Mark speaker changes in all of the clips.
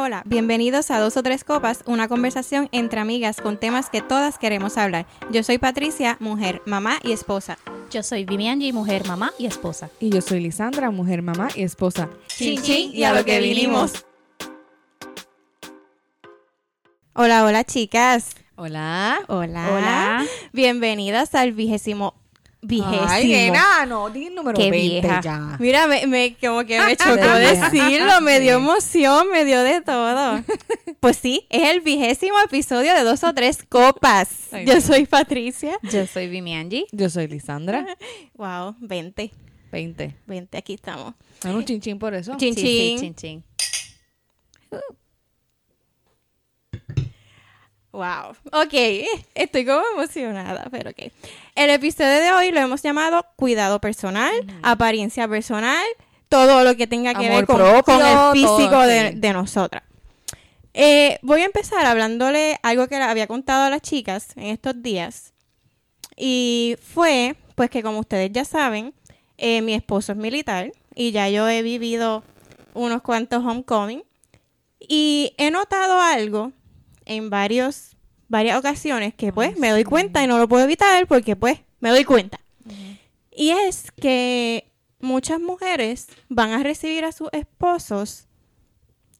Speaker 1: Hola, hola, bienvenidos a Dos o Tres Copas, una conversación entre amigas con temas que todas queremos hablar. Yo soy Patricia, mujer, mamá y esposa.
Speaker 2: Yo soy Vivianji, mujer, mamá y esposa.
Speaker 3: Y yo soy Lisandra, mujer, mamá y esposa.
Speaker 1: Chin, chin, y a lo que vinimos. Hola, hola chicas.
Speaker 3: Hola.
Speaker 1: Hola.
Speaker 2: Hola.
Speaker 1: Bienvenidas al vigésimo... Vigésimo.
Speaker 3: Ay, nena, no, di el número
Speaker 2: Qué
Speaker 3: 20
Speaker 2: vieja.
Speaker 3: ya.
Speaker 1: Mira, me, me- como que me chocó decirlo, me dio emoción, me dio de todo. Pues sí, es el vigésimo episodio de Dos o Tres Copas.
Speaker 3: Ay,
Speaker 1: Yo
Speaker 3: no.
Speaker 1: soy Patricia.
Speaker 2: Yo soy Vivianji.
Speaker 3: Yo soy Lisandra.
Speaker 1: Wow, 20,
Speaker 3: 20.
Speaker 1: 20, aquí estamos.
Speaker 3: Bueno, un chinchín por eso.
Speaker 1: Chin,
Speaker 2: Sí, sí, chin, chin.
Speaker 1: Wow. Ok, estoy como emocionada, pero ok. El episodio de hoy lo hemos llamado Cuidado Personal, Apariencia Personal, todo lo que tenga que
Speaker 3: Amor
Speaker 1: ver con,
Speaker 3: propio,
Speaker 1: con el
Speaker 3: todo,
Speaker 1: físico de,
Speaker 3: sí.
Speaker 1: de nosotras. Eh, voy a empezar hablándole algo que había contado a las chicas en estos días. Y fue, pues que como ustedes ya saben, eh, mi esposo es militar y ya yo he vivido unos cuantos homecoming. Y he notado algo en varios, varias ocasiones que pues me doy cuenta y no lo puedo evitar porque pues me doy cuenta. Y es que muchas mujeres van a recibir a sus esposos,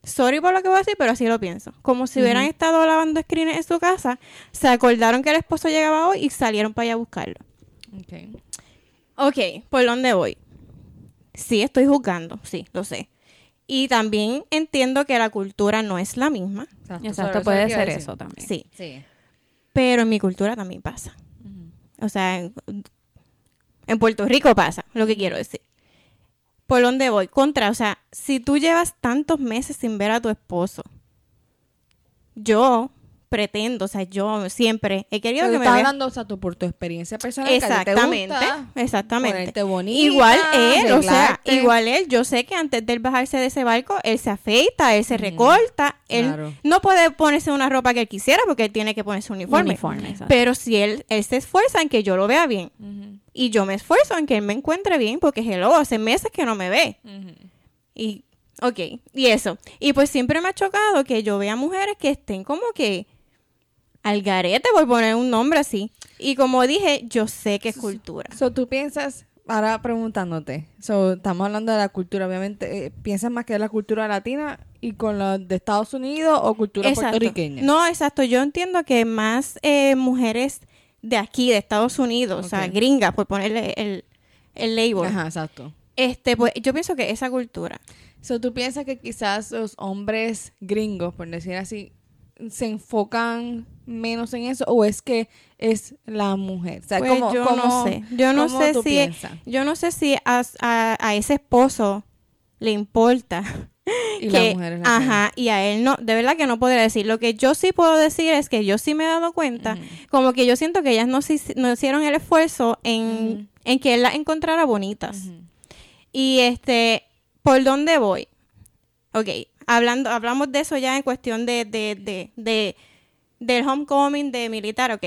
Speaker 1: sorry por lo que voy a decir, pero así lo pienso, como si hubieran estado lavando screens en su casa, se acordaron que el esposo llegaba hoy y salieron para allá a buscarlo.
Speaker 3: Ok.
Speaker 1: Ok, ¿por dónde voy? Sí, estoy juzgando, sí, lo sé. Y también entiendo que la cultura no es la misma,
Speaker 3: Exacto,
Speaker 2: puede ser eso también.
Speaker 1: sí,
Speaker 3: Sí.
Speaker 1: pero en mi cultura también pasa. O sea, en, en Puerto Rico pasa, lo que quiero decir. ¿Por dónde voy? Contra, o sea, si tú llevas tantos meses sin ver a tu esposo, yo pretendo, o sea, yo siempre he querido
Speaker 3: Pero
Speaker 1: que me
Speaker 3: estás hablando, o sea, tú por tu experiencia personal. que a ti te
Speaker 1: Exactamente,
Speaker 3: gusta
Speaker 1: exactamente.
Speaker 3: ponerte bonita,
Speaker 1: igual él, o sea, igual él, yo sé que antes de él bajarse de ese barco, él se afeita, él se recorta, él
Speaker 3: claro.
Speaker 1: no puede ponerse una ropa que él quisiera porque él tiene que ponerse un uniforme.
Speaker 2: Uniforme.
Speaker 1: Pero si él, él se esfuerza en que yo lo vea bien y yo me esfuerzo en que él me encuentre bien porque hello, hace meses que no me ve. Y, ok, y eso. Y pues siempre me ha chocado que yo vea mujeres que estén como que al garete, por poner un nombre así. Y como dije, yo sé que es cultura.
Speaker 3: So, tú piensas, ahora preguntándote, so, estamos hablando de la cultura, obviamente, eh, ¿piensas más que de la cultura latina y con la de Estados Unidos o cultura
Speaker 1: Exacto.
Speaker 3: puertorriqueña?
Speaker 1: No, exacto. Yo entiendo que más eh, mujeres de aquí, de Estados Unidos, o sea, gringas, por ponerle el, el label.
Speaker 3: Ajá, exacto.
Speaker 1: Este, pues yo pienso que esa cultura.
Speaker 3: So, ¿Tú piensas que quizás los hombres gringos, por decir así, se enfocan menos en eso o es que es la mujer? O sea,
Speaker 1: Pues
Speaker 3: ¿cómo-
Speaker 1: yo
Speaker 3: cómo-
Speaker 1: no sé. Yo no sé si
Speaker 3: piensas?
Speaker 1: yo no sé si a, a- a ese esposo le importa
Speaker 3: Y
Speaker 1: que
Speaker 3: la mujer es la
Speaker 1: ajá y a él no. De verdad que no podría decir. Lo que yo sí puedo decir es que yo sí me he dado cuenta como que yo siento que ellas no, no hicieron el esfuerzo en, en que él las encontrara bonitas. Y este por dónde voy Ok, hablando hablamos de eso ya en cuestión de, de, de, de- del homecoming de militar, ok.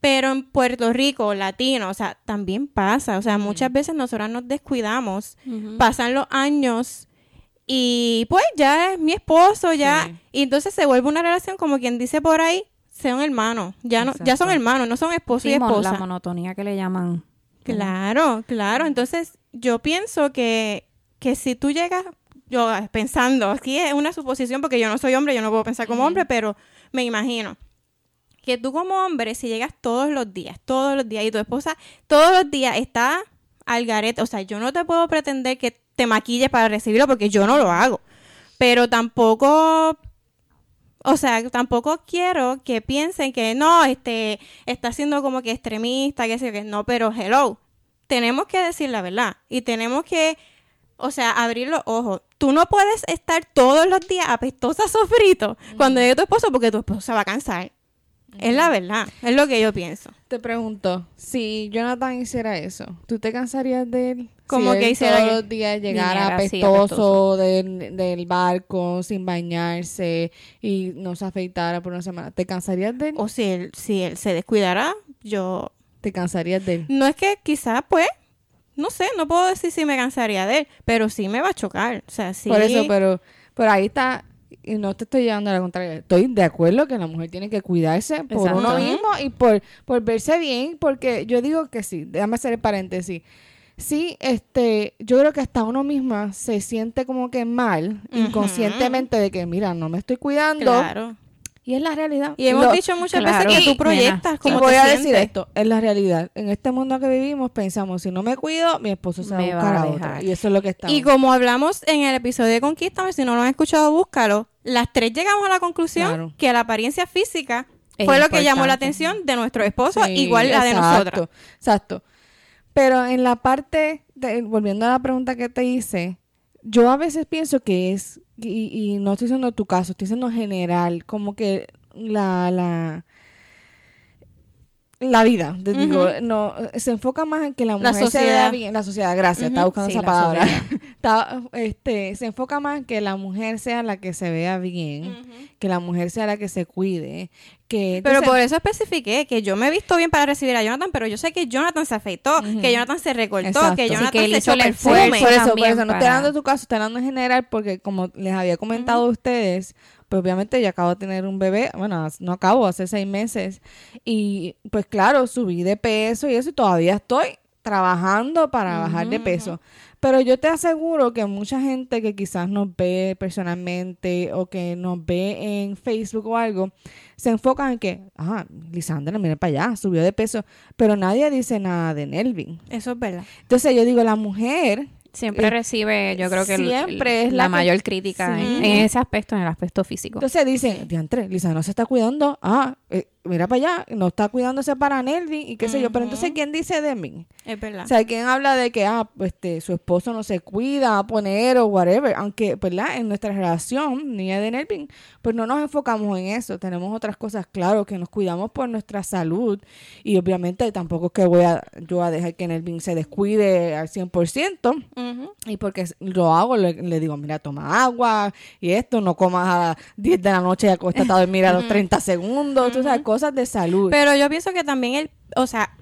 Speaker 1: Pero en Puerto Rico, latino, o sea, también pasa. O sea, muchas veces nosotras nos descuidamos, pasan los años y pues ya es mi esposo, ya.
Speaker 3: Sí.
Speaker 1: Y entonces se vuelve una relación como quien dice por ahí, son hermanos. Ya no, ya son hermanos, no son esposo
Speaker 2: Sí,
Speaker 1: y esposa.
Speaker 2: la monotonía que le llaman.
Speaker 1: Claro, claro. Entonces, yo pienso que, que si tú llegas, yo ah, pensando, aquí es una suposición porque yo no soy hombre, yo no puedo pensar como hombre, pero me imagino que tú como hombre, si llegas todos los días, todos los días, y tu esposa todos los días está al garete, o sea, yo no te puedo pretender que te maquilles para recibirlo porque yo no lo hago, pero tampoco... O sea, tampoco quiero que piensen que no, este, está siendo como que extremista, que sé que no, pero hello, tenemos que decir la verdad y tenemos que, o sea, abrir los ojos. Tú no puedes estar todos los días apestosa sofrito cuando llegue tu esposo porque tu esposo se va a cansar. Es la verdad, es lo que yo pienso.
Speaker 3: Te pregunto, si Jonathan hiciera eso, ¿tú te cansarías de él?
Speaker 1: ¿Cómo
Speaker 3: Si
Speaker 1: que
Speaker 3: él
Speaker 1: hiciera
Speaker 3: todos los días
Speaker 2: así,
Speaker 3: apestoso,
Speaker 2: apestoso.
Speaker 3: Del, del barco, sin bañarse y no se afeitara por una semana. ¿Te cansarías de él?
Speaker 1: O si él, si él se descuidara, yo...
Speaker 3: ¿Te cansarías de él?
Speaker 1: No es que quizás, pues, no sé, no puedo decir si me cansaría de él, pero sí me va a chocar. O sea, sí.
Speaker 3: Por eso, pero, pero ahí está y no te estoy llevando a la contraria, estoy de acuerdo que la mujer tiene que cuidarse por
Speaker 2: Exacto.
Speaker 3: uno mismo y por, por verse bien, porque yo digo que sí, déjame hacer el paréntesis. Sí, este, yo creo que hasta uno misma se siente como que mal, inconscientemente, de que, mira, no me estoy cuidando.
Speaker 1: Claro.
Speaker 3: Y es la realidad.
Speaker 1: Y hemos
Speaker 3: Lo-
Speaker 1: dicho muchas
Speaker 2: claro.
Speaker 1: veces que
Speaker 2: Y,
Speaker 1: tú proyectas
Speaker 2: nena,
Speaker 1: como
Speaker 3: voy a decir esto, es la realidad. En este mundo que vivimos pensamos, si no me cuido, mi esposo se va a
Speaker 2: Me va
Speaker 3: buscar
Speaker 2: a
Speaker 3: a, otra.
Speaker 2: dejar.
Speaker 3: Y eso es lo que está.
Speaker 1: Y como hablamos en el episodio de Conquístame, si no lo han escuchado, búscalo. Las tres llegamos a la conclusión
Speaker 3: Claro.
Speaker 1: que la apariencia física
Speaker 2: Es
Speaker 1: fue lo que llamó la atención de nuestro esposo,
Speaker 3: Sí,
Speaker 1: igual la de nosotros.
Speaker 3: Exacto. Pero en la parte, de- volviendo a la pregunta que te hice, yo a veces pienso que es, y, y no estoy diciendo tu caso, estoy diciendo general, como que la, la, la vida, te digo, no, se enfoca más en que la
Speaker 1: La
Speaker 3: mujer se vea
Speaker 1: sociedad.
Speaker 3: bien, la sociedad, gracias, estaba
Speaker 1: Ujú,
Speaker 3: buscando
Speaker 2: sí,
Speaker 3: esa
Speaker 2: la
Speaker 3: palabra.
Speaker 2: sociedad.
Speaker 3: Estaba, este, se enfoca más en que la mujer sea la que se vea bien, que la mujer sea la que se cuide, que
Speaker 1: Pero
Speaker 3: entonces-
Speaker 1: por eso especifiqué que yo me he visto bien para recibir a Jonathan, pero yo sé que Jonathan se afeitó, que Jonathan se recortó,
Speaker 3: Exacto.
Speaker 1: que
Speaker 3: Sí,
Speaker 1: Jonathan
Speaker 2: que
Speaker 1: se
Speaker 2: hizo
Speaker 1: echó
Speaker 2: el
Speaker 1: perfume.
Speaker 3: por eso, por
Speaker 2: también
Speaker 3: eso, no estoy hablando de tu caso, estoy hablando en general porque como les había comentado a ustedes, pues obviamente yo acabo de tener un bebé, bueno, no acabo, hace seis meses, y pues claro, subí de peso y eso y todavía estoy trabajando para bajar de peso. Pero yo te aseguro que mucha gente que quizás nos ve personalmente o que nos ve en Facebook o algo, se enfocan en que, ah, Lisandra, mira para allá, subió de peso, pero nadie dice nada de Nelvin.
Speaker 1: Eso es verdad.
Speaker 3: Entonces yo digo, la mujer
Speaker 2: Siempre
Speaker 3: Eh,
Speaker 2: recibe, yo creo que
Speaker 3: siempre
Speaker 2: el-
Speaker 3: es
Speaker 2: la, mayor crítica
Speaker 3: Sí.
Speaker 2: en, en ese aspecto, en el aspecto físico.
Speaker 3: Entonces dicen, diantre, Lisa no se está cuidando. Ah, eh, mira para allá, no está cuidándose para Nelvin y qué sé yo. Pero entonces, ¿quién dice de mí?
Speaker 1: Es verdad.
Speaker 3: O sea, ¿quién habla de que, ah, pues, este, su esposo no se cuida, va a poner o whatever? Aunque, ¿verdad? En nuestra relación, niña de Nelvin, pues no nos enfocamos en eso. Tenemos otras cosas, claro, que nos cuidamos por nuestra salud. Y obviamente tampoco es que voy a, yo a dejar que Nelvin se descuide al 100%.
Speaker 1: Ujú.
Speaker 3: Y porque lo hago, le, le digo, mira, toma agua y esto, no comas a las 10 de la noche y acuéstate a dormir a los 30 segundos, tú sabes, cosas de salud.
Speaker 1: Pero yo pienso que también el, o sea,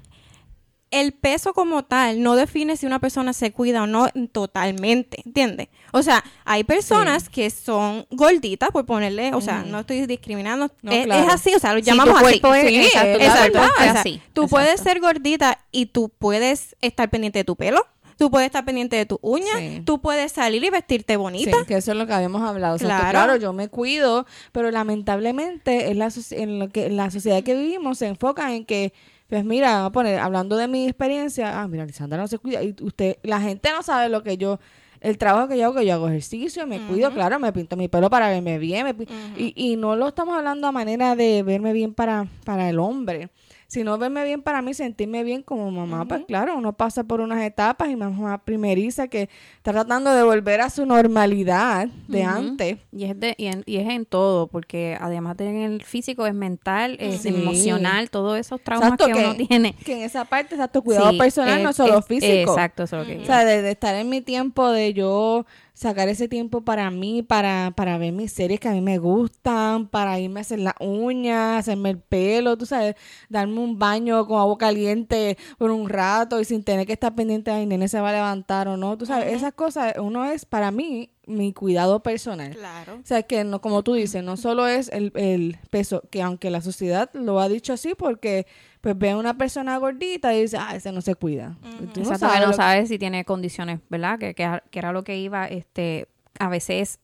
Speaker 1: el peso como tal no define si una persona se cuida o no totalmente, ¿entiendes? O sea, hay personas que son gorditas, por ponerle, o sea, no estoy discriminando,
Speaker 3: No,
Speaker 1: es,
Speaker 3: claro.
Speaker 1: es así, o sea, lo llamamos así.
Speaker 2: es-
Speaker 3: Sí,
Speaker 2: exacto,
Speaker 1: Exacto.
Speaker 2: es así.
Speaker 1: Tú puedes ser gordita y tú puedes estar pendiente de tu pelo, tú puedes estar pendiente de tus uñas,
Speaker 3: Sí.
Speaker 1: tú puedes salir y vestirte
Speaker 3: Sí,
Speaker 1: bonita.
Speaker 3: que eso es lo que habíamos hablado. O sea, que,
Speaker 1: Claro.
Speaker 3: claro, yo me cuido, pero lamentablemente en la, en lo que, en la sociedad que vivimos se enfoca en que, pues mira, vamos a poner, hablando de mi experiencia, ah, mira, Lisandra no se cuida. Y usted, la gente no sabe lo que yo, el trabajo que yo hago, que yo hago ejercicio, me cuido, claro, me pinto mi pelo para verme bien. me pi- y, y no lo estamos hablando a manera de verme bien para, para el hombre. Sino verme bien para mí, sentirme bien como mamá, pues claro, uno pasa por unas etapas y mamá primeriza que está tratando de volver a su normalidad de antes.
Speaker 2: Y es, de, y, en, y es en todo, porque además de en el físico, es mental, es
Speaker 3: Sí.
Speaker 2: emocional, todos esos traumas
Speaker 3: Exacto,
Speaker 2: que, uno tiene.
Speaker 3: Que en esa parte, exacto, cuidado
Speaker 2: Sí,
Speaker 3: personal,
Speaker 2: es-
Speaker 3: no solo
Speaker 2: es-
Speaker 3: físico.
Speaker 2: Exacto, eso es lo que
Speaker 3: O sea, de, de estar en mi tiempo, de yo sacar ese tiempo para mí, para, para ver mis series que a mí me gustan, para irme a hacer las uñas, hacerme el pelo, tú sabes, darme un baño con agua caliente por un rato y sin tener que estar pendiente de, ay, nene se va a levantar o no, tú sabes, esas cosas, uno es para mí mi cuidado personal.
Speaker 1: Claro.
Speaker 3: O sea, que no, como tú dices, no solo es el, el peso, que aunque la sociedad lo ha dicho así, porque pues ve a una persona gordita y dice, ah, ese no se cuida. Y tú no
Speaker 2: Exacto,
Speaker 3: sabes
Speaker 2: no sabes si tiene condiciones, ¿verdad? Que, que, que era lo que iba, este, a veces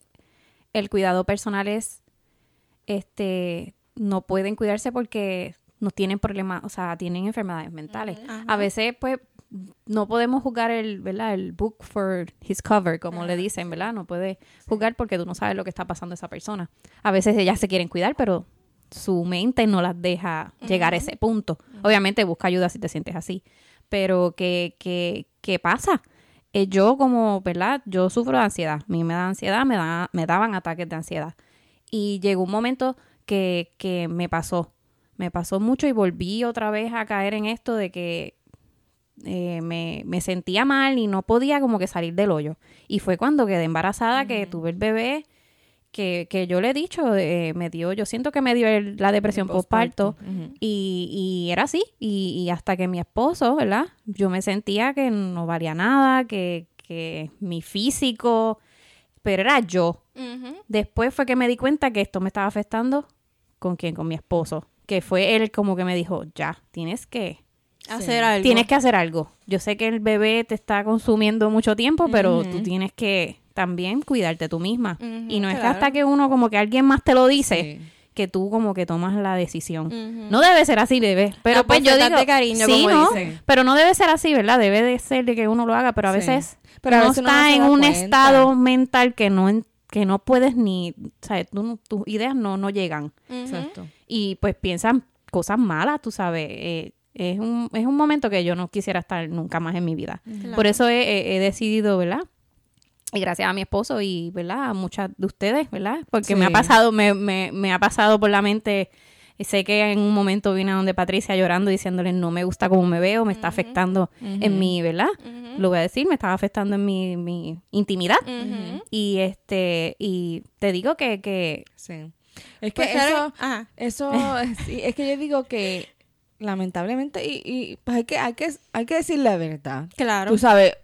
Speaker 2: el cuidado personal es, este, no pueden cuidarse porque no tienen problemas, o sea, tienen enfermedades mentales. A veces, pues, no podemos jugar el, ¿verdad? El book for his cover, como le dicen, ¿verdad? No puedes jugar porque tú no sabes lo que está pasando a esa persona. A veces ellas se quieren cuidar, pero su mente no las deja llegar a ese punto. Obviamente busca ayuda si te sientes así. Pero ¿qué, qué, qué pasa? Eh, yo como, ¿verdad? Yo sufro de ansiedad. A mí me da ansiedad, me, da, me daban ataques de ansiedad. Y llegó un momento que, que me pasó. Me pasó mucho y volví otra vez a caer en esto de que eh, me, me sentía mal y no podía como que salir del hoyo. Y fue cuando quedé embarazada que tuve el bebé que, que yo le he dicho, eh, me dio, yo siento que me dio el- la depresión postparto
Speaker 3: Ujú.
Speaker 2: y, y era así. Y, y hasta que mi esposo, ¿verdad? Yo me sentía que no valía nada, que, que mi físico pero era yo. Después fue que me di cuenta que esto me estaba afectando con quién, con mi esposo, que fue él como que me dijo, ya, tienes que,
Speaker 1: Hacer algo.
Speaker 2: tienes que hacer algo. Yo sé que el bebé te está consumiendo mucho tiempo, pero tú tienes que también cuidarte tú misma. Y no es
Speaker 1: claro.
Speaker 2: hasta que uno como que alguien más te lo dice,
Speaker 3: Sí.
Speaker 2: que tú como que tomas la decisión. No debe ser así, bebé. Pero pues yo digo,
Speaker 1: cariño,
Speaker 2: sí,
Speaker 1: como
Speaker 2: ¿no?
Speaker 1: dicen.
Speaker 2: Pero no debe ser así, ¿verdad? Debe de ser de que uno lo haga, pero a
Speaker 3: Sí.
Speaker 2: veces
Speaker 3: Pero a
Speaker 2: uno
Speaker 3: veces uno no
Speaker 2: está en un
Speaker 3: cuenta.
Speaker 2: estado mental que no que no puedes ni, o sea, tú no- tus ideas no no llegan.
Speaker 3: Exacto.
Speaker 2: y pues piensan cosas malas, tú sabes. eh, es un, es un momento que yo no quisiera estar nunca más en mi vida.
Speaker 1: Claro.
Speaker 2: Por eso he decidido, ¿verdad? Y gracias a mi esposo y, ¿verdad? A muchas de ustedes, ¿verdad? Porque me ha pasado, me, me, me ha pasado por la mente. y Sé que en un momento vine a donde Patricia llorando diciéndole no me gusta cómo me veo, me está afectando en mi, ¿verdad? Lo voy a decir, me estaba afectando en mi, mi intimidad. Y este, y te digo que, que
Speaker 3: Sí. Es que
Speaker 1: Pues,
Speaker 3: eso, eso, es, sí, es que yo digo que lamentablemente, y, y pues hay que, hay que, hay que decir la verdad.
Speaker 1: Claro.
Speaker 3: Tú sabes,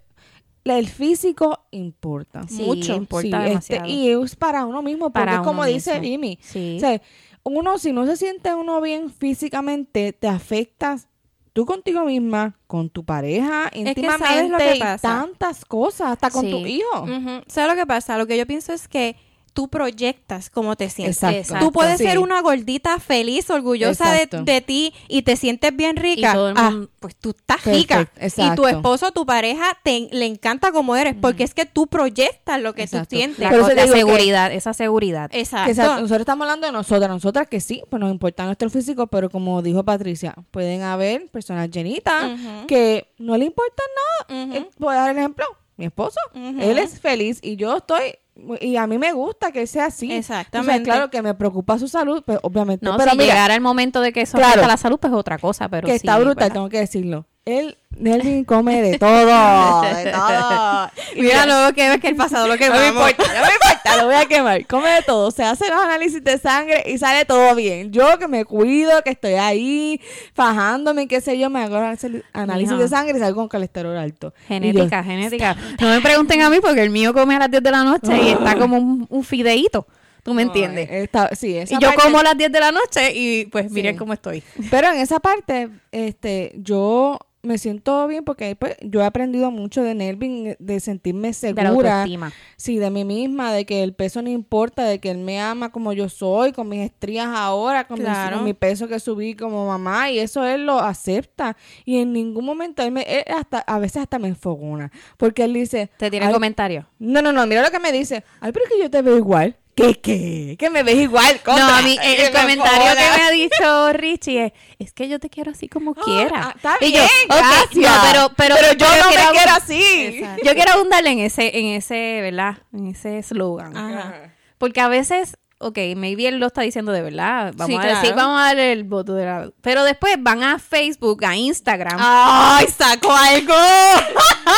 Speaker 3: el físico importa.
Speaker 2: Sí,
Speaker 3: mucho.
Speaker 2: importa
Speaker 3: Sí, este, y es para uno mismo, porque
Speaker 2: Para
Speaker 3: es como dice. Jimmy.
Speaker 2: sí.
Speaker 3: O sea, uno, si no se siente uno bien físicamente, te afectas tú contigo misma, con tu pareja, íntimamente,
Speaker 1: ¿sabes lo que
Speaker 3: y
Speaker 1: pasa?
Speaker 3: tantas cosas, hasta con tu hijo.
Speaker 1: Ujú. ¿Sabes lo que pasa? Lo que yo pienso es que tú proyectas cómo te sientes.
Speaker 3: Exacto.
Speaker 2: Exacto.
Speaker 1: Tú puedes
Speaker 3: Sí.
Speaker 1: ser una gordita feliz, orgullosa de,
Speaker 3: Exacto.
Speaker 1: de ti y te sientes bien rica.
Speaker 2: Y todo el
Speaker 1: Ah, pues tú estás
Speaker 3: Perfecto,
Speaker 1: rica. Y tu
Speaker 3: exacto.
Speaker 1: esposo, tu pareja, te, le encanta como eres, porque es que tú proyectas lo que
Speaker 3: Exacto.
Speaker 1: tú sientes.
Speaker 2: la,
Speaker 3: te
Speaker 2: la
Speaker 3: que-
Speaker 2: seguridad, esa seguridad.
Speaker 1: Exacto.
Speaker 3: Sa- nosotros estamos hablando de nosotras, nosotras que sí, pues nos importa nuestro físico, pero como dijo Patricia, pueden haber personas llenitas que no le importa nada. Eh, Voy a dar el ejemplo, mi esposo, él es feliz y yo estoy, y a mí me gusta que sea así.
Speaker 1: Exactamente.
Speaker 3: O sea, claro que me preocupa su salud, pues obviamente.
Speaker 2: No,
Speaker 3: pero
Speaker 2: si
Speaker 3: mira,
Speaker 2: llegara el momento de que eso
Speaker 3: Claro.
Speaker 2: afecta la salud, pues es otra cosa, pero
Speaker 3: que
Speaker 2: sí,
Speaker 3: está brutal,
Speaker 2: ¿verdad?
Speaker 3: tengo que decirlo. Él, Nelvin come de todo, de todo. Y
Speaker 1: Mira luego que ves que el pasado lo que
Speaker 3: No me importa, no me importa, lo voy a quemar. Come de todo. Se hace los análisis de sangre y sale todo bien. Yo que me cuido, que estoy ahí fajándome, qué sé yo, me hago análisis- de sangre y salgo con colesterol alto.
Speaker 2: Genética, genética. No me pregunten a mí porque el mío come a las 10 de la noche y está como un, un fideíto. ¿Tú me entiendes?
Speaker 3: Está- sí, esa
Speaker 2: y yo
Speaker 3: parte-
Speaker 2: como a las 10 de la noche y pues miren
Speaker 3: Sí.
Speaker 2: cómo estoy.
Speaker 3: Pero en esa parte, este, yo me siento bien porque pues, yo he aprendido mucho de Nelvin, de sentirme
Speaker 2: De la
Speaker 3: segura.
Speaker 2: autoestima.
Speaker 3: Sí, de mí misma, de que el peso no importa, de que él me ama como yo soy, con mis estrías ahora, con,
Speaker 1: Claro.
Speaker 3: mi peso que subí como mamá, y eso él lo acepta. Y en ningún momento él, me, él hasta, a veces hasta me enfogona, porque él dice,
Speaker 2: ¿Te tiene
Speaker 3: "Ay,
Speaker 2: comentarios?
Speaker 3: no, no, no, mira lo que me dice, ay, pero es que yo te veo igual. ¿Qué, qué? Que me ves igual.
Speaker 2: No,
Speaker 3: contra".
Speaker 2: a mí el,
Speaker 3: Que
Speaker 2: el
Speaker 3: me
Speaker 2: comentario que me ha dicho Richie es, es que yo te quiero así como quiera.
Speaker 3: ah, está
Speaker 2: Y
Speaker 3: bien, gracias.
Speaker 2: no, pero, pero,
Speaker 3: Pero yo no me
Speaker 2: quiero
Speaker 3: así.
Speaker 1: Exacto.
Speaker 2: Yo quiero abundarle en ese, en ese, ¿verdad? En ese slogan.
Speaker 1: Ajá.
Speaker 2: Porque a veces, ok, maybe él lo está diciendo de verdad. Vamos
Speaker 1: Sí,
Speaker 2: a decir,
Speaker 1: claro.
Speaker 2: vamos a darle el voto de la... Pero después van a Facebook, a Instagram
Speaker 1: ¡Ay, sacó algo!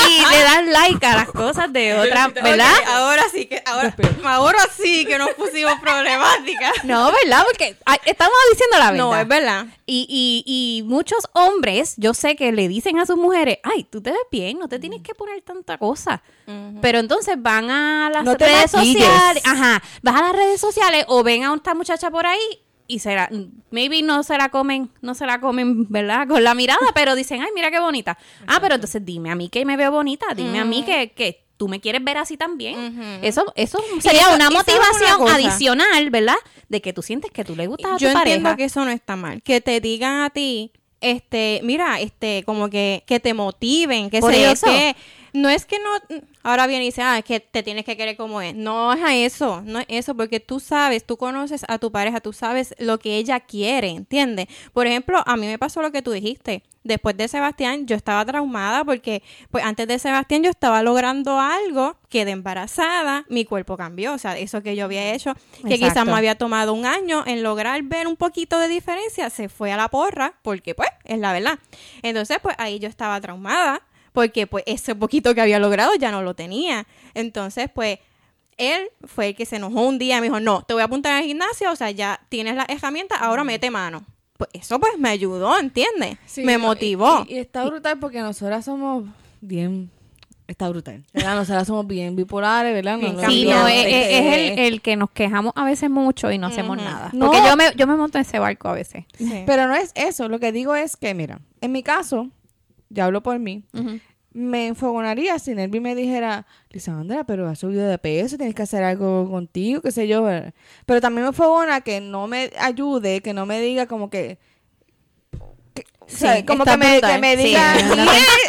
Speaker 2: y le dan like a las cosas de otra, ¿verdad?
Speaker 1: Ahora sí que, ahora, ahora sí que nos pusimos problemáticas.
Speaker 2: No, ¿verdad? Porque ay, estamos diciendo la verdad.
Speaker 1: No, es verdad.
Speaker 2: Y, y, y muchos hombres, yo sé que le dicen a sus mujeres, ay, tú te ves bien, no te tienes que poner tanta cosa. Pero entonces van a las
Speaker 3: No
Speaker 2: redes sociales, ajá, vas a las redes sociales o ven a esta muchacha por ahí y se la, maybe no se la comen, no se la comen, ¿verdad? Con la mirada, pero dicen, ay, mira qué bonita. Ah, pero entonces dime a mí que me veo bonita, dime a mí que, que tú me quieres ver así también. Eso, eso sería
Speaker 1: eso-
Speaker 2: una motivación adicional, ¿verdad? De que tú sientes que tú le gustas a
Speaker 1: Yo
Speaker 2: tu
Speaker 1: entiendo
Speaker 2: pareja.
Speaker 1: que eso no está mal. Que te digan a ti, este, mira, este, como que, que te motiven, que
Speaker 2: Por
Speaker 1: sé yo qué. No es que no, ahora viene y dice, ah, es que te tienes que querer como es. No es a eso, no es eso, porque tú sabes, tú conoces a tu pareja, tú sabes lo que ella quiere, ¿entiendes? Por ejemplo, a mí me pasó lo que tú dijiste. Después de Sebastián, yo estaba traumada porque, pues antes de Sebastián, yo estaba logrando algo, quedé embarazada, mi cuerpo cambió, o sea, eso que yo había hecho, que quizás me había tomado un año en lograr ver un poquito de diferencia, se fue a la porra, porque pues es la verdad. Entonces, pues ahí yo estaba traumada, porque pues ese poquito que había logrado ya no lo tenía. Entonces, pues él fue el que se enojó un día y me dijo, no, te voy a apuntar al gimnasio, o sea, ya tienes las herramientas, ahora mete mano. Pues eso pues me ayudó, ¿entiendes?
Speaker 3: Sí,
Speaker 1: me motivó.
Speaker 3: Y, y está brutal porque nosotras somos bien está brutal. ¿verdad? Nosotras somos bien bipolares, ¿verdad?
Speaker 2: Sí, no, es, es- es el, el que nos quejamos a veces mucho y no hacemos nada.
Speaker 3: No.
Speaker 2: Porque yo me, yo me monto en ese barco a veces.
Speaker 1: Sí.
Speaker 3: Pero no es eso. Lo que digo es que, mira, en mi caso, ya hablo por mí, me enfogonaría si Nelvi me dijera, Lisandra, pero has subido de peso, tienes que hacer algo contigo, qué sé yo. ¿verdad? Pero también me enfogona que no me ayude, que no me diga como que... que- o sea,
Speaker 1: Sí,
Speaker 3: como que me, que me
Speaker 1: Sí,
Speaker 3: diga... Sí,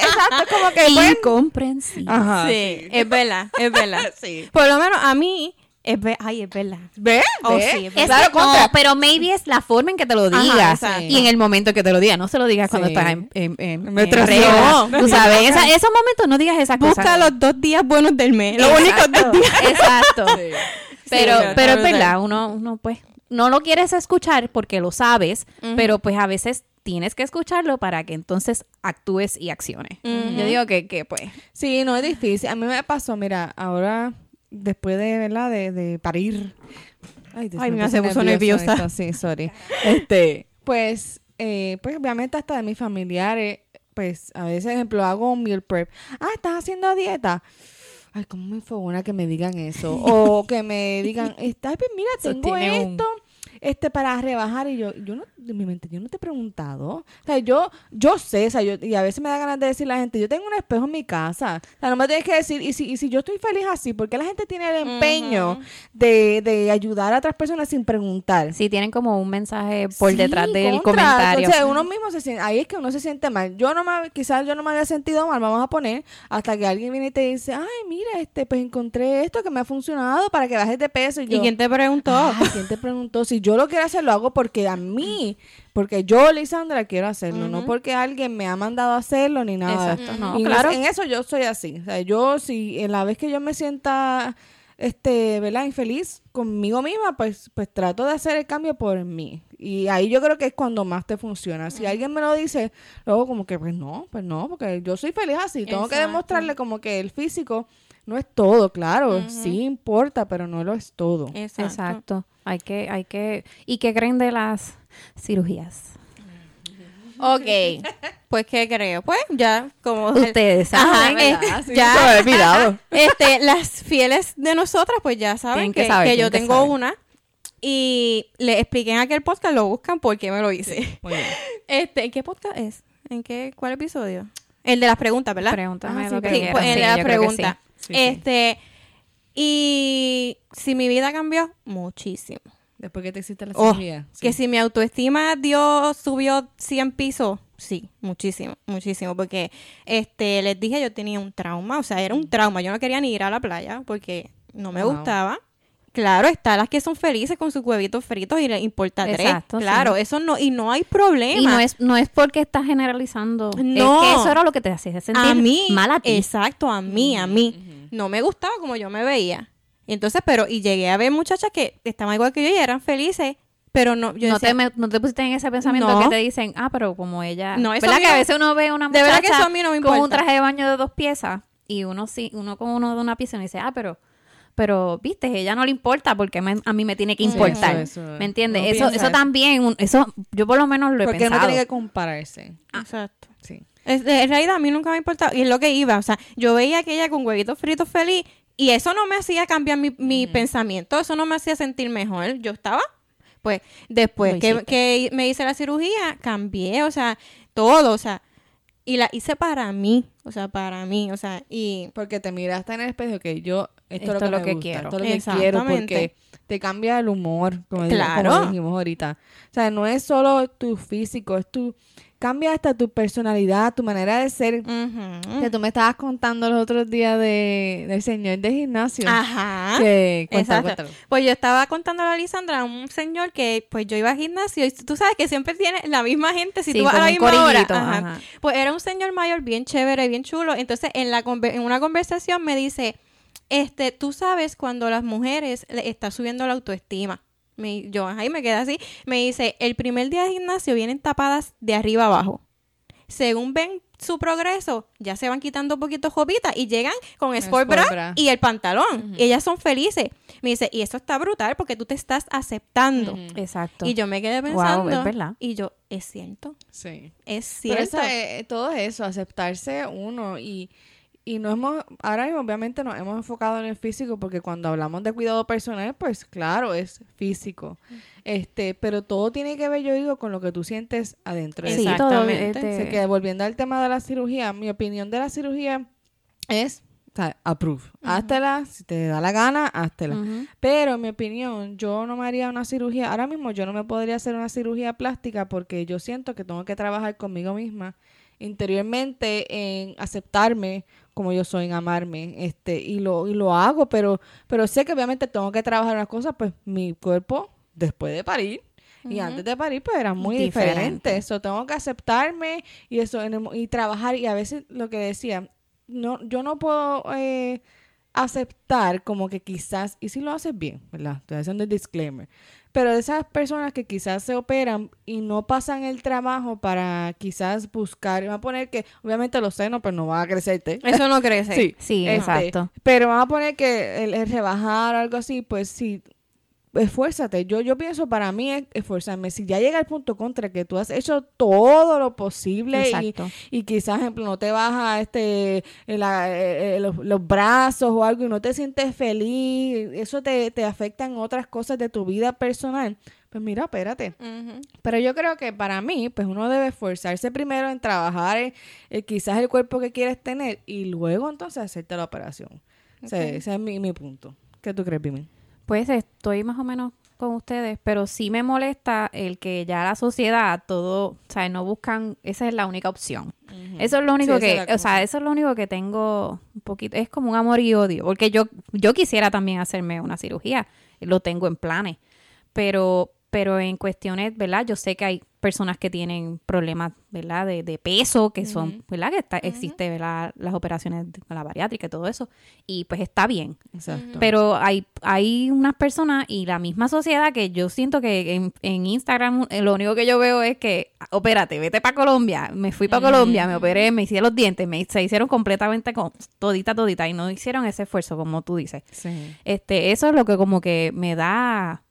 Speaker 3: exacto, como que... bueno,
Speaker 2: Incomprensible.
Speaker 3: Ajá.
Speaker 1: Sí, es verdad, es verdad.
Speaker 3: Sí.
Speaker 1: Por lo menos a mí, es ver- ay, es verdad.
Speaker 3: ¿Ves?
Speaker 1: Oh, sí, es
Speaker 2: Es
Speaker 3: Claro,
Speaker 2: que no,
Speaker 3: contra.
Speaker 2: pero maybe es la forma en que te lo digas y en el momento que te lo digas. No se lo digas cuando estás en, en, en, en. Tú sabes, esa- esos momentos no digas esas
Speaker 1: Busca
Speaker 2: cosas.
Speaker 1: los dos días buenos del mes. Los únicos dos días.
Speaker 2: Exacto. Pero,
Speaker 1: Sí,
Speaker 2: pero es verdad, uno, uno pues no lo quieres escuchar porque lo sabes, pero pues a veces tienes que escucharlo para que entonces actúes y acciones. Yo digo que, que pues
Speaker 3: Sí, no es difícil. A mí me pasó, mira, ahora, después de, ¿verdad? De, de parir. Ay, Dios
Speaker 1: Ay, se puso nerviosa.
Speaker 3: esto, Sí, sorry. Este, pues, eh, pues obviamente hasta de mis familiares, pues a veces, ejemplo, hago un meal prep. Ah, ¿estás haciendo dieta? Ay, cómo me enfogona que me digan eso. O que me digan, "Está- pues mira, tengo
Speaker 2: un-
Speaker 3: esto. Este, para rebajar, y yo, yo no, de mi mente, yo no te he preguntado. O sea, yo, yo sé, o sea, yo, y a veces me da ganas de decirle a la gente, yo tengo un espejo en mi casa. O sea, no me tienes que decir, y si, y si yo estoy feliz así, ¿por qué la gente tiene el empeño de, de ayudar a otras personas sin preguntar?
Speaker 2: sí tienen como un mensaje por
Speaker 3: Sí,
Speaker 2: detrás del
Speaker 3: contra.
Speaker 2: comentario.
Speaker 3: O sea, uno mismo se siente, ahí es que uno se siente mal. Yo no me, quizás yo no me había sentido mal, vamos a poner, hasta que alguien viene y te dice, ay, mira, este, pues encontré esto que me ha funcionado para que bajes de peso. Y,
Speaker 1: ¿Y
Speaker 3: yo,
Speaker 1: quién te preguntó?
Speaker 3: Ay, ¿quién te preguntó? Si yo lo quiero hacer, lo hago porque a mí, porque yo, Lisandra, quiero hacerlo, no porque alguien me ha mandado a hacerlo ni nada.
Speaker 2: Exacto, no,
Speaker 3: Y en
Speaker 2: claro.
Speaker 3: eso- En eso yo soy así. O sea, yo, si en la vez que yo me sienta, este, ¿verdad? Infeliz conmigo misma, pues, pues trato de hacer el cambio por mí. Y ahí yo creo que es cuando más te funciona. Si alguien me lo dice, luego como que, pues no, pues no, porque yo soy feliz así. Tengo que demostrarle como que el físico no es todo, claro. Sí importa, pero no lo es todo.
Speaker 1: Exacto.
Speaker 2: Exacto. Hay que, hay que, ¿y qué creen de las cirugías?
Speaker 1: Ok. Pues, ¿qué creo? Pues, ya, como...
Speaker 2: Ustedes
Speaker 1: Ajá,
Speaker 2: saben.
Speaker 1: eh,
Speaker 3: sí,
Speaker 1: ya.
Speaker 3: olvidado.
Speaker 1: Este, las fieles de nosotras, pues ya saben
Speaker 2: que
Speaker 1: que,
Speaker 2: saber,
Speaker 1: que yo tengo
Speaker 2: saber.
Speaker 1: una. Y le expliqué en aquel podcast, lo buscan porque me lo hice.
Speaker 3: Muy bien.
Speaker 1: Este, ¿en qué podcast es? ¿En qué, cuál episodio? El de las preguntas, ¿verdad?
Speaker 2: Pregúntame
Speaker 3: Ah, sí,
Speaker 2: lo que
Speaker 1: Sí,
Speaker 2: quieras.
Speaker 1: pues el de las preguntas.
Speaker 3: Sí, sí.
Speaker 1: Este, y si mi vida cambió, muchísimo.
Speaker 3: Después que te hiciste la
Speaker 1: Oh,
Speaker 3: cirugía. sí.
Speaker 1: Que si mi autoestima dio, subió 100 pisos, sí, muchísimo, muchísimo, porque este les dije yo tenía un trauma, o sea, era un trauma, yo no quería ni ir a la playa porque no me
Speaker 3: Wow.
Speaker 1: gustaba. Claro, está las que son felices con sus huevitos fritos y les importa tres.
Speaker 2: Exacto,
Speaker 1: Claro,
Speaker 2: sí.
Speaker 1: eso no y no hay problema.
Speaker 2: Y no es, no es porque estás generalizando.
Speaker 1: No.
Speaker 2: Es que eso era lo que te hacía sentir
Speaker 1: a mí,
Speaker 2: mal a ti.
Speaker 1: Exacto, a mí, a mí. No me gustaba como yo me veía. Y entonces, pero, y llegué a ver muchachas que estaban igual que yo y eran felices, pero no, yo
Speaker 2: no,
Speaker 1: decía,
Speaker 2: te, me- no te pusiste en ese pensamiento
Speaker 1: No.
Speaker 2: que te dicen, ah, pero como ella...
Speaker 1: No, eso
Speaker 2: ¿Verdad que a
Speaker 1: no-
Speaker 2: veces uno ve una
Speaker 1: de
Speaker 2: muchacha
Speaker 1: verdad que eso a mí no me
Speaker 2: con un
Speaker 1: importa.
Speaker 2: traje de baño de dos piezas y uno sí, uno con uno de una pieza y uno dice, ah, pero... Pero, viste, ella no le importa porque me- a mí me tiene que
Speaker 3: Sí,
Speaker 2: importar.
Speaker 3: eso, eso.
Speaker 2: ¿Me entiendes? Eso, eso también, un- eso yo por lo menos lo he
Speaker 3: Porque uno
Speaker 2: pensado.
Speaker 3: tiene que compararse.
Speaker 1: Exacto.
Speaker 3: Sí.
Speaker 1: Es, en realidad a mí nunca me importaba y es lo que iba, o sea, yo veía que ella con huevitos fritos feliz y eso no me hacía cambiar mi, mi pensamiento, eso no me hacía sentir mejor, yo estaba, pues después que, que me hice la cirugía, cambié, o sea, todo, o sea, y la hice para mí, o sea, para mí, o sea, y
Speaker 3: Porque te miraste en el espejo que yo, esto,
Speaker 2: Esto
Speaker 3: es lo que, gusta,
Speaker 2: quiero.
Speaker 3: esto es lo que quiero,
Speaker 1: Exactamente.
Speaker 3: porque te cambia el humor, como,
Speaker 1: Claro.
Speaker 3: como dijimos ahorita. O sea, no es solo tu físico, es tu, cambia hasta tu personalidad, tu manera de ser.
Speaker 1: ujú.
Speaker 3: Que tú me estabas contando los otros días de, del señor de gimnasio.
Speaker 1: Ajá.
Speaker 3: Que, cuéntalo.
Speaker 1: Pues yo estaba contando a Lisandra, un señor que pues yo iba al gimnasio y tú sabes que siempre tiene la misma gente si
Speaker 2: Sí,
Speaker 1: tú vas a la misma hora. Ajá.
Speaker 2: ajá.
Speaker 1: Pues era un señor mayor bien chévere, bien chulo. Entonces en, la, en una conversación me dice, este, tú sabes cuando las mujeres le está subiendo la autoestima. Me, yo ahí me quedé así. Me dice, el primer día de gimnasio vienen tapadas de arriba abajo. Según ven su progreso, ya se van quitando un poquito jopitas y llegan con sport bra,
Speaker 3: sport bra.
Speaker 1: y el pantalón. Y ellas son felices. Me dice, y eso está brutal porque tú te estás aceptando.
Speaker 2: Exacto.
Speaker 1: Y yo me quedé
Speaker 2: Wow,
Speaker 1: pensando.
Speaker 2: es verdad.
Speaker 1: Y yo, es cierto.
Speaker 3: Sí.
Speaker 1: Es
Speaker 3: Pero
Speaker 1: cierto.
Speaker 3: es- todo eso, aceptarse uno y, Y no hemos, ahora mismo obviamente nos hemos enfocado en el físico porque cuando hablamos de cuidado personal, pues claro, es físico. Este, pero todo tiene que ver, yo digo, con lo que tú sientes adentro. de
Speaker 2: Sí,
Speaker 3: ti.
Speaker 2: todo,
Speaker 1: Exactamente.
Speaker 2: este,
Speaker 3: Así que volviendo al tema de la cirugía, mi opinión de la cirugía es, o sea, approve. Háztela, si te da la gana, háztela. Pero en mi opinión, yo no me haría una cirugía, ahora mismo yo no me podría hacer una cirugía plástica porque yo siento que tengo que trabajar conmigo misma interiormente en aceptarme como yo soy, en amarme, este, y lo, y lo hago, pero, pero sé que obviamente tengo que trabajar unas cosas, pues mi cuerpo después de parir y antes de parir pues era muy
Speaker 2: Diferente.
Speaker 3: diferente. Eso tengo que aceptarme y eso y trabajar y a veces lo que decía, no, yo no puedo eh, aceptar como que quizás, y si lo haces bien, ¿verdad? Estoy haciendo el disclaimer. Pero de esas personas que quizás se operan y no pasan el trabajo para quizás buscar, va a poner que, obviamente los senos, pues no van a crecerte.
Speaker 1: Eso no crece.
Speaker 3: Sí,
Speaker 2: Sí,
Speaker 3: este,
Speaker 2: exacto.
Speaker 3: Pero vamos a poner que el, el rebajar o algo así, pues sí, esfuérzate. Yo, yo pienso para mí es esforzarme. Si ya llega el punto contra que tú has hecho todo lo posible y, y quizás, ejemplo, no te baja este, la- eh, eh, los, los brazos o algo y no te sientes feliz, eso te, te afecta en otras cosas de tu vida personal. Pues mira, espérate. Pero yo creo que para mí, pues uno debe esforzarse primero en trabajar eh, eh, quizás el cuerpo que quieres tener y luego entonces hacerte la operación. O sea,
Speaker 1: Ok.
Speaker 3: ese es mi, mi punto. ¿Qué tú crees, Pimi?
Speaker 2: Pues estoy más o menos con ustedes, pero sí me molesta el que ya la sociedad todo, o sea, no buscan, esa es la única opción. Eso es lo único
Speaker 3: Sí,
Speaker 2: que, o sea, eso es lo único que tengo un poquito, es como un amor y odio, porque yo yo quisiera también hacerme una cirugía, lo tengo en planes, pero pero en cuestiones, ¿verdad? Yo sé que hay personas que tienen problemas, ¿verdad? De, de peso, que son, ¿verdad? Que está, existe, ¿verdad? Las operaciones de la bariátrica y todo eso, y pues está bien.
Speaker 3: Exacto.
Speaker 2: Pero hay, hay unas personas y la misma sociedad que yo siento que en, en Instagram eh, lo único que yo veo es que, "Ah, opérate, vete para Colombia. Me fui para Colombia, me operé, me hice los dientes, me, se hicieron completamente con, todita, todita y no hicieron ese esfuerzo como tú dices.
Speaker 3: sí.
Speaker 2: Este, eso es lo que como que me da...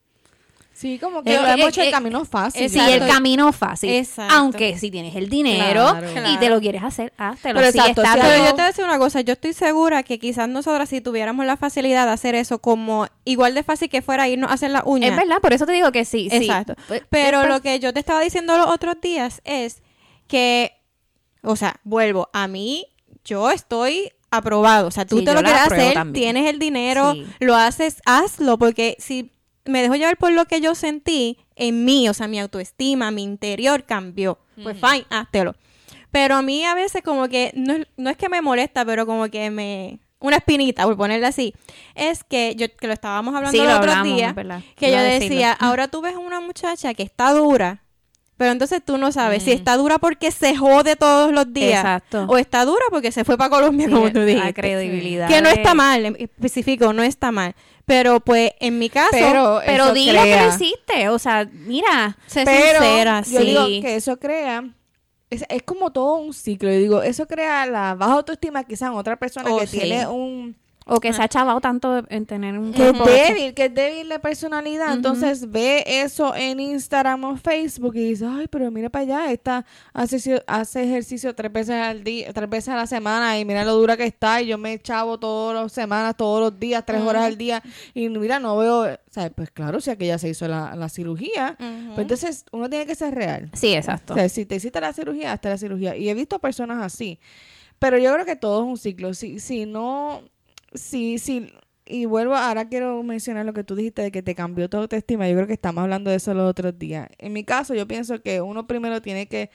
Speaker 3: Sí, como que
Speaker 2: Eh,
Speaker 3: hemos
Speaker 2: eh,
Speaker 3: hecho el
Speaker 2: eh,
Speaker 3: camino fácil.
Speaker 2: Sí, el camino fácil.
Speaker 1: Exacto.
Speaker 2: Aunque si tienes el dinero
Speaker 3: Claro.
Speaker 2: y te lo quieres hacer, háztelo.
Speaker 3: Pero
Speaker 2: Sí,
Speaker 3: exacto,
Speaker 2: está
Speaker 3: sí,
Speaker 1: Pero yo te voy a decir una cosa, yo estoy segura que quizás nosotras si tuviéramos la facilidad de hacer eso como igual de fácil que fuera irnos a hacer las uñas.
Speaker 2: Es verdad, por eso te digo que sí. sí.
Speaker 1: Exacto.
Speaker 2: Pues,
Speaker 1: Pero lo que yo te estaba diciendo los otros días es que, o sea, vuelvo, a mí yo estoy aprobado. O sea, tú
Speaker 2: Sí,
Speaker 1: te lo
Speaker 2: la
Speaker 1: quieres hacer,
Speaker 2: también.
Speaker 1: tienes el dinero,
Speaker 2: Sí.
Speaker 1: lo haces, hazlo, porque si me dejo llevar por lo que yo sentí en mí, o sea, mi autoestima, mi interior cambió. Pues fine, háztelo. Pero a mí a veces como que, no, es- no es que me molesta, pero como que me... Una espinita, por ponerle así. Es que yo, que lo estábamos hablando
Speaker 2: Sí,
Speaker 1: el otro
Speaker 2: hablamos,
Speaker 1: día,
Speaker 2: verdad.
Speaker 1: que
Speaker 2: Iba
Speaker 1: yo decía, ahora tú ves a una muchacha que está dura, pero entonces tú no sabes si está dura porque se jode todos los días
Speaker 2: Exacto.
Speaker 1: o está dura porque se fue para Colombia,
Speaker 2: Sí,
Speaker 1: como tú
Speaker 2: la
Speaker 1: dijiste.
Speaker 2: credibilidad.
Speaker 1: Que no está mal, específico, no está mal. Pero pues en mi caso,
Speaker 3: Pero,
Speaker 2: Pero di lo que lo hiciste. O sea, mira.
Speaker 1: sé
Speaker 3: Pero
Speaker 1: sincera,
Speaker 3: yo
Speaker 1: sí.
Speaker 3: digo que eso crea... Es, es como todo un ciclo. Yo digo, eso crea la baja autoestima quizás en otra persona
Speaker 1: Oh,
Speaker 3: que
Speaker 1: sí.
Speaker 3: tiene un...
Speaker 2: O que se ha chavado tanto en tener un
Speaker 3: que es débil, que es débil de personalidad. Entonces ve eso en Instagram o Facebook y dice, ay, pero mira para allá, esta hace, ejercicio- hace ejercicio tres veces al día, tres veces a la semana y mira lo dura que está y yo me chavo todas las semanas, todos los días, tres horas al día y mira, no veo, o sea, pues claro, si aquella se hizo la, la cirugía, pues entonces uno tiene que ser real.
Speaker 2: Sí, exacto.
Speaker 3: O sea, si te hiciste la cirugía, hasta la cirugía. Y he visto personas así. Pero yo creo que todo es un ciclo. Si, si no, si, si, y vuelvo, ahora quiero mencionar lo que tú dijiste de que te cambió tu autoestima. Yo creo que estamos hablando de eso los otros días. En mi caso, yo pienso que uno primero tiene que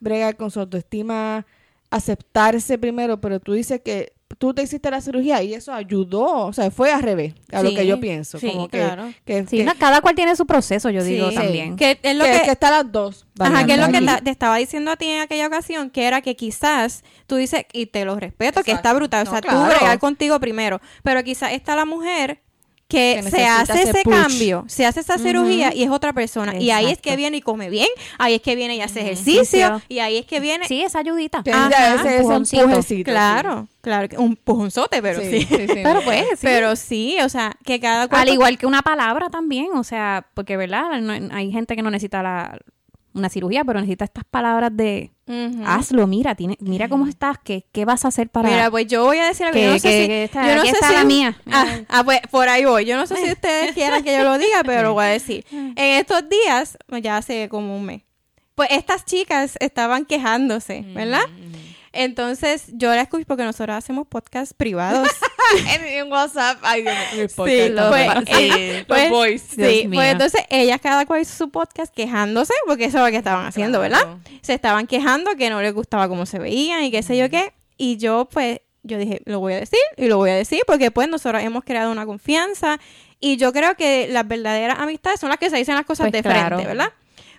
Speaker 3: bregar con su autoestima, aceptarse primero, pero tú dices que tú te hiciste la cirugía y eso ayudó, o sea, fue al revés, a lo que yo pienso.
Speaker 1: sí,
Speaker 3: como que,
Speaker 1: claro.
Speaker 3: que,
Speaker 2: Sí,
Speaker 3: que-
Speaker 2: no, cada cual tiene su proceso, yo
Speaker 1: Sí.
Speaker 2: digo
Speaker 1: Sí.
Speaker 2: también.
Speaker 1: Que es lo
Speaker 3: que-
Speaker 1: que,
Speaker 3: que está las dos.
Speaker 1: Ajá, que es lo que ta- te estaba diciendo a ti en aquella ocasión, que era que quizás tú dices, y te lo respeto, que está brutal, o
Speaker 3: No,
Speaker 1: sea,
Speaker 3: claro.
Speaker 1: tú bregar contigo primero, pero quizás está la mujer que,
Speaker 3: Que
Speaker 1: se hace ese
Speaker 3: push.
Speaker 1: cambio, se hace esa cirugía y es otra persona. Y ahí es que viene y come bien, ahí es que viene y hace ejercicio, y ahí es que viene...
Speaker 2: Sí, esa ayudita.
Speaker 1: Ajá,
Speaker 3: ese, ese
Speaker 2: empujoncito.
Speaker 3: empujecito,
Speaker 1: Claro, claro, que un pujonzote, pero sí.
Speaker 3: sí. Sí, sí,
Speaker 2: Pero pues, sí.
Speaker 1: Pero sí, o sea, que cada cual...
Speaker 2: Al igual que una palabra también, o sea, porque, ¿verdad? No- hay gente que no necesita la, una cirugía, pero necesita estas palabras de hazlo, mira, tiene, mira cómo estás, ¿qué, qué vas a hacer para
Speaker 1: Mira, pues yo voy a decir algo.
Speaker 2: que,
Speaker 1: yo no sé si,
Speaker 2: esta-
Speaker 1: yo no sé
Speaker 2: está
Speaker 1: si-
Speaker 2: la mía?
Speaker 1: Ah, ah, pues por ahí voy. Yo no sé si ustedes quieran que yo lo diga, pero lo voy a decir. En estos días, ya hace como un mes, pues estas chicas estaban quejándose, ¿verdad? Entonces yo la escuché porque nosotros hacemos podcasts privados.
Speaker 3: en, en WhatsApp. Ay, Dios mío, mis
Speaker 1: Sí,
Speaker 3: los-
Speaker 1: pues, eh,
Speaker 3: los boys.
Speaker 1: Sí,
Speaker 2: Dios
Speaker 1: pues
Speaker 2: mío.
Speaker 1: entonces ellas cada cual hizo su podcast quejándose, porque eso es lo que estaban haciendo, ¿verdad? Se estaban quejando que no les gustaba cómo se veían y qué sé yo qué. Y yo, pues, yo dije, lo voy a decir y lo voy a decir porque, pues, nosotros hemos creado una confianza y yo creo que las verdaderas amistades son las que se dicen las cosas
Speaker 2: Pues
Speaker 1: de
Speaker 2: claro.
Speaker 1: frente, ¿verdad?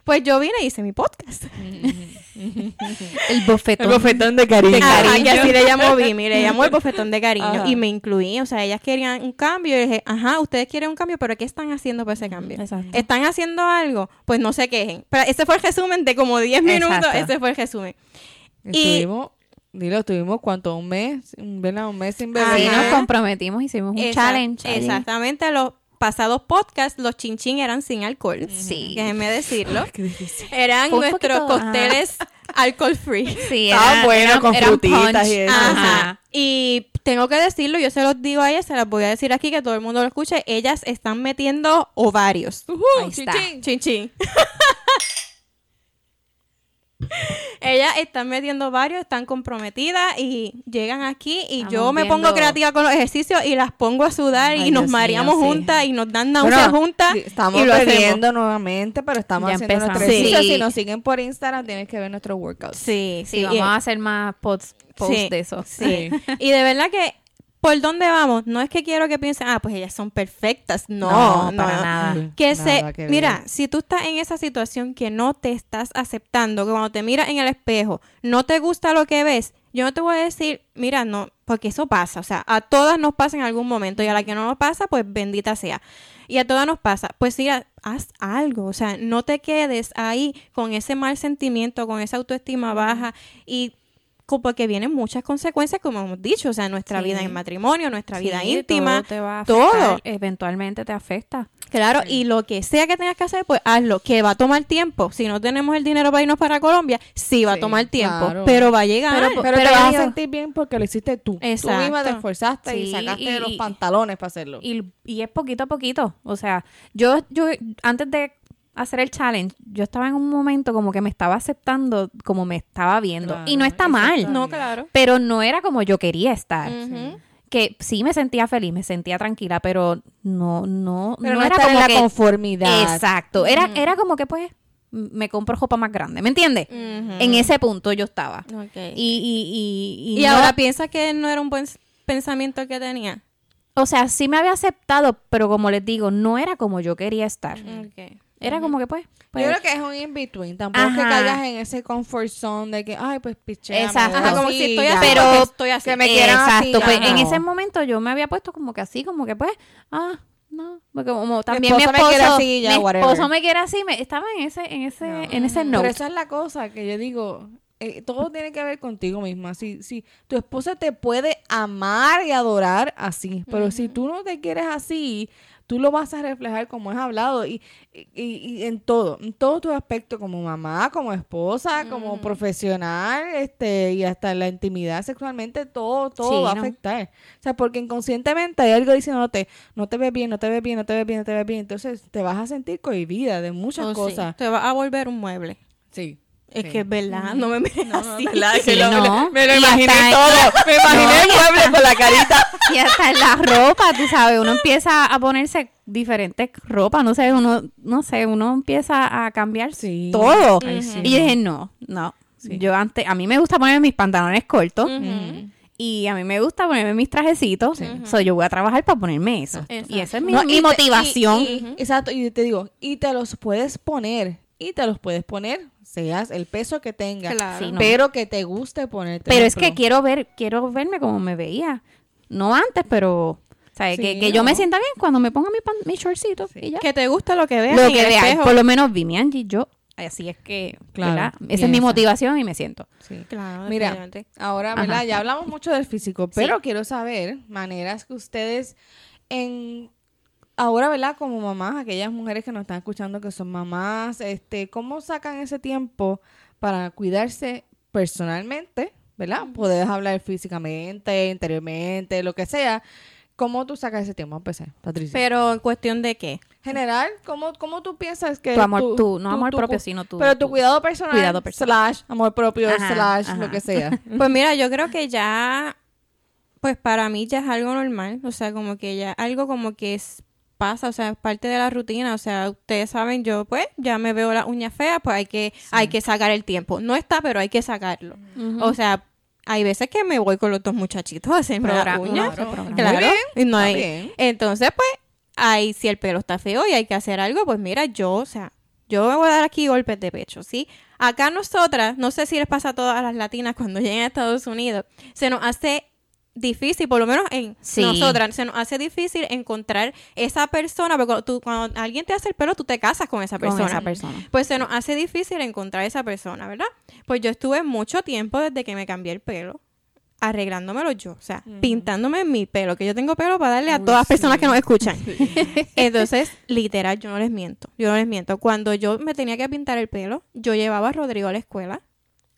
Speaker 1: Pues yo vine y hice mi podcast.
Speaker 2: el bofetón.
Speaker 3: El bofetón de cariño.
Speaker 1: Ajá, que así le llamó Vimi, le llamó el bofetón de cariño
Speaker 3: Ajá.
Speaker 1: y me incluí, o sea, ellas querían un cambio y dije, ajá, ustedes quieren un cambio, pero ¿qué están haciendo para ese cambio?
Speaker 2: Exacto.
Speaker 1: ¿Están haciendo algo? Pues no se quejen. Pero ese fue el resumen de como 10 minutos,
Speaker 2: Exacto.
Speaker 1: ese fue el resumen.
Speaker 3: Estuvimos, dilo, estuvimos cuánto, un mes, un, ¿verdad? un mes sin
Speaker 1: Ajá.
Speaker 3: beber.
Speaker 2: Sí, nos comprometimos, hicimos un
Speaker 1: Exact-
Speaker 2: challenge. ahí.
Speaker 1: Exactamente, los pasados podcasts, los chinchín eran sin alcohol.
Speaker 2: Sí.
Speaker 1: Déjenme decirlo.
Speaker 3: Qué difícil.
Speaker 1: Eran nuestros
Speaker 2: poquito, ajá.
Speaker 1: cócteles alcohol free.
Speaker 2: Sí,
Speaker 3: Estaba
Speaker 2: era-
Speaker 3: bueno
Speaker 2: era-
Speaker 3: con
Speaker 2: era un
Speaker 3: frutitas
Speaker 2: punch.
Speaker 3: y eso.
Speaker 1: Ajá. Y tengo que decirlo, yo se los digo a ellas, se las voy a decir aquí que todo el mundo lo escuche. Ellas están metiendo ovarios.
Speaker 2: Ahí está.
Speaker 3: Chichín.
Speaker 1: Chin chin. Ellas están metiendo varios, están comprometidas y llegan aquí y
Speaker 2: Estamos
Speaker 1: yo me
Speaker 2: viendo-
Speaker 1: pongo creativa con los ejercicios y las pongo a sudar y nos
Speaker 3: Dios
Speaker 1: mareamos
Speaker 3: sí.
Speaker 1: juntas y nos dan náuseas
Speaker 3: Bueno,
Speaker 1: juntas
Speaker 3: Estamos
Speaker 1: y lo hacemos.
Speaker 3: bebiendo nuevamente, pero estamos
Speaker 2: Ya
Speaker 3: haciendo.
Speaker 2: Sí.
Speaker 3: Si nos siguen por Instagram, tienes que ver nuestros workouts.
Speaker 1: Sí,
Speaker 2: Sí, vamos a hacer más posts, posts
Speaker 1: Sí,
Speaker 2: de eso.
Speaker 1: Sí. y de verdad que por dónde vamos, no es que quiero que piensen, ah, pues ellas son perfectas. No,
Speaker 2: No, para nada.
Speaker 1: Que
Speaker 3: Nada
Speaker 1: se,
Speaker 3: que
Speaker 1: mira, si tú estás en esa situación que no te estás aceptando, que cuando te miras en el espejo, no te gusta lo que ves, yo no te voy a decir, mira, no, porque eso pasa, o sea, a todas nos pasa en algún momento y a la que no nos pasa, pues bendita sea. Y a todas nos pasa, pues mira, haz algo, o sea, no te quedes ahí con ese mal sentimiento, con esa autoestima baja y porque vienen muchas consecuencias, como hemos dicho, o sea, nuestra
Speaker 2: Sí.
Speaker 1: vida en matrimonio, nuestra vida íntima,
Speaker 2: todo te va a
Speaker 1: todo.
Speaker 2: afectar, Eventualmente te afecta.
Speaker 1: Claro, y lo que sea que tengas que hacer, pues hazlo, que va a tomar tiempo. Si no tenemos el dinero para irnos para Colombia, sí va a tomar tiempo,
Speaker 3: claro.
Speaker 1: pero va a llegar.
Speaker 3: Pero,
Speaker 2: Pero
Speaker 3: te vas a sentir bien porque lo hiciste tú. Tú
Speaker 1: Exacto.
Speaker 3: misma te esforzaste y sacaste
Speaker 2: y-
Speaker 3: los pantalones para hacerlo.
Speaker 2: Y, y es poquito a poquito. O sea, yo, yo antes de hacer el challenge, yo estaba en un momento como que me estaba aceptando como me estaba viendo.
Speaker 3: Claro,
Speaker 2: y no está mal.
Speaker 1: no, claro.
Speaker 2: Pero no era como yo quería estar. Que sí me sentía feliz, me sentía tranquila, pero no, no,
Speaker 3: Pero
Speaker 2: no,
Speaker 3: no,
Speaker 2: era
Speaker 3: estar
Speaker 2: como
Speaker 3: en la
Speaker 2: que...
Speaker 3: conformidad.
Speaker 2: Exacto. Era, era como que pues me compro ropa más grande, ¿me entiendes? En ese punto yo estaba.
Speaker 1: Ok.
Speaker 2: Y, y, y,
Speaker 1: Y
Speaker 2: no-
Speaker 1: ahora piensa que no era un buen pensamiento que tenía.
Speaker 2: o sea, sí me había aceptado, pero como les digo, no era como yo quería estar.
Speaker 1: Ok.
Speaker 2: Era como que pues... pues,
Speaker 3: Yo creo que es un in-between. Tampoco es que
Speaker 2: Ajá.
Speaker 3: caigas en ese comfort zone de que, ay, pues piché.
Speaker 2: Exacto.
Speaker 1: Ajá, como si estoy así,
Speaker 2: Pero-
Speaker 1: estoy así.
Speaker 3: que me quieran así,
Speaker 2: Exacto, pues
Speaker 3: ajá.
Speaker 2: en ese momento yo me había puesto como que así, como que pues, ah, no, porque como también mi
Speaker 3: esposo
Speaker 2: esposo,
Speaker 3: me quiere así, ya,
Speaker 2: mi
Speaker 3: whatever.
Speaker 2: esposo me quiere así, me, estaba en ese, en ese, en ese
Speaker 3: Pero
Speaker 2: note.
Speaker 3: esa es la cosa que yo digo. eh, todo tiene que ver contigo misma. Si, si tu esposa te puede amar y adorar así, pero si tú no te quieres así, tú lo vas a reflejar como has hablado y, y, y en todo, en todo tu aspecto, como mamá, como esposa, como profesional, este, y hasta en la intimidad sexualmente, todo, todo
Speaker 2: Sí,
Speaker 3: va a afectar. O sea, porque inconscientemente hay algo diciéndote, no te ves bien, no te ves bien, no te ves bien, no te ves bien. Entonces te vas a sentir cohibida de muchas
Speaker 1: Oh, sí.
Speaker 3: cosas.
Speaker 1: Te va a volver un mueble.
Speaker 3: Sí.
Speaker 1: Es
Speaker 3: Sí.
Speaker 1: que es verdad, no me mires así.
Speaker 2: Sí, no.
Speaker 3: Me lo imaginé todo. Me imaginé el mueble con la carita.
Speaker 2: Y hasta en la ropa, tú sabes, uno empieza a ponerse diferentes ropas, no sé, uno, no sé, uno empieza a cambiar
Speaker 3: Sí.
Speaker 2: todo.
Speaker 3: Ay,
Speaker 2: y yo dije, no, no. Yo antes, a mí me gusta ponerme mis pantalones cortos y a mí me gusta ponerme mis trajecitos. So, yo voy a trabajar para ponerme eso.
Speaker 1: Exacto.
Speaker 2: Y esa es mi,
Speaker 3: No,
Speaker 2: mi
Speaker 3: y te-
Speaker 2: motivación.
Speaker 3: y- exacto, y te digo, y te los puedes poner, y te los puedes poner, seas el peso que tengas,
Speaker 1: Claro.
Speaker 2: Sí, no.
Speaker 3: pero que te guste ponerte.
Speaker 2: Pero es que quiero ver, quiero verme como me veía. No antes, pero ¿sabes?
Speaker 3: Sí,
Speaker 2: que, que yo me sienta bien cuando me ponga mi, pan- mi shortcito y ya.
Speaker 1: Que te gusta lo que veas
Speaker 2: Lo que
Speaker 1: el
Speaker 2: vea,
Speaker 1: espejo.
Speaker 2: por lo menos vi mi Angie, yo, así es que,
Speaker 3: Claro,
Speaker 2: ¿verdad? Esa es mi motivación y me siento.
Speaker 3: Sí.
Speaker 1: Claro,
Speaker 3: Mira, ahora,
Speaker 2: Ajá.
Speaker 3: ¿verdad? Ya hablamos mucho del físico, pero quiero saber maneras que ustedes en ahora, ¿verdad? Como mamás, aquellas mujeres que nos están escuchando que son mamás, este, ¿cómo sacan ese tiempo para cuidarse personalmente, ¿verdad? Puedes hablar físicamente, interiormente, lo que sea. ¿Cómo tú sacas ese tiempo? Empecé, Patricia.
Speaker 1: Pero en cuestión de qué?
Speaker 3: General, ¿cómo, cómo tú piensas que
Speaker 2: Tu amor,
Speaker 3: tu,
Speaker 2: no amor propio, sino tu...
Speaker 3: pero tu
Speaker 2: tu-
Speaker 3: cuidado personal,
Speaker 2: cuidado personal.
Speaker 3: slash amor propio,
Speaker 2: Ajá,
Speaker 3: slash
Speaker 2: ajá.
Speaker 3: lo que sea.
Speaker 1: Pues mira, yo creo que ya, pues para mí ya es algo normal, o sea, como que ya algo como que es, pasa, o sea, es parte de la rutina, o sea, ustedes saben, yo pues ya me veo las uñas feas, pues hay que, hay que sacar el tiempo. No está, pero hay que sacarlo. O sea, hay veces que me voy con los dos muchachitos a hacerme
Speaker 2: hace programa.
Speaker 1: Claro.
Speaker 3: Bien,
Speaker 1: y no hay-
Speaker 3: bien.
Speaker 1: Entonces, pues, hay, si el pelo está feo y hay que hacer algo, pues mira, yo, o sea, yo me voy a dar aquí golpes de pecho, ¿sí? Acá nosotras, no sé si les pasa a todas las latinas cuando lleguen a Estados Unidos, se nos hace difícil, por lo menos en
Speaker 2: Sí.
Speaker 1: nosotras, se nos hace difícil encontrar esa persona, porque cuando, tú- cuando alguien te hace el pelo, tú te casas con esa
Speaker 2: con
Speaker 1: persona.
Speaker 2: esa persona.
Speaker 1: Pues se nos hace difícil encontrar esa persona, ¿verdad? Pues yo estuve mucho tiempo desde que me cambié el pelo arreglándomelo yo, o sea, pintándome mi pelo, que yo tengo pelo para darle a
Speaker 3: Uy,
Speaker 1: todas las
Speaker 3: sí.
Speaker 1: personas que nos escuchan. Entonces, literal, yo no les miento, yo no les miento. Cuando yo me tenía que pintar el pelo, yo llevaba a Rodrigo a la escuela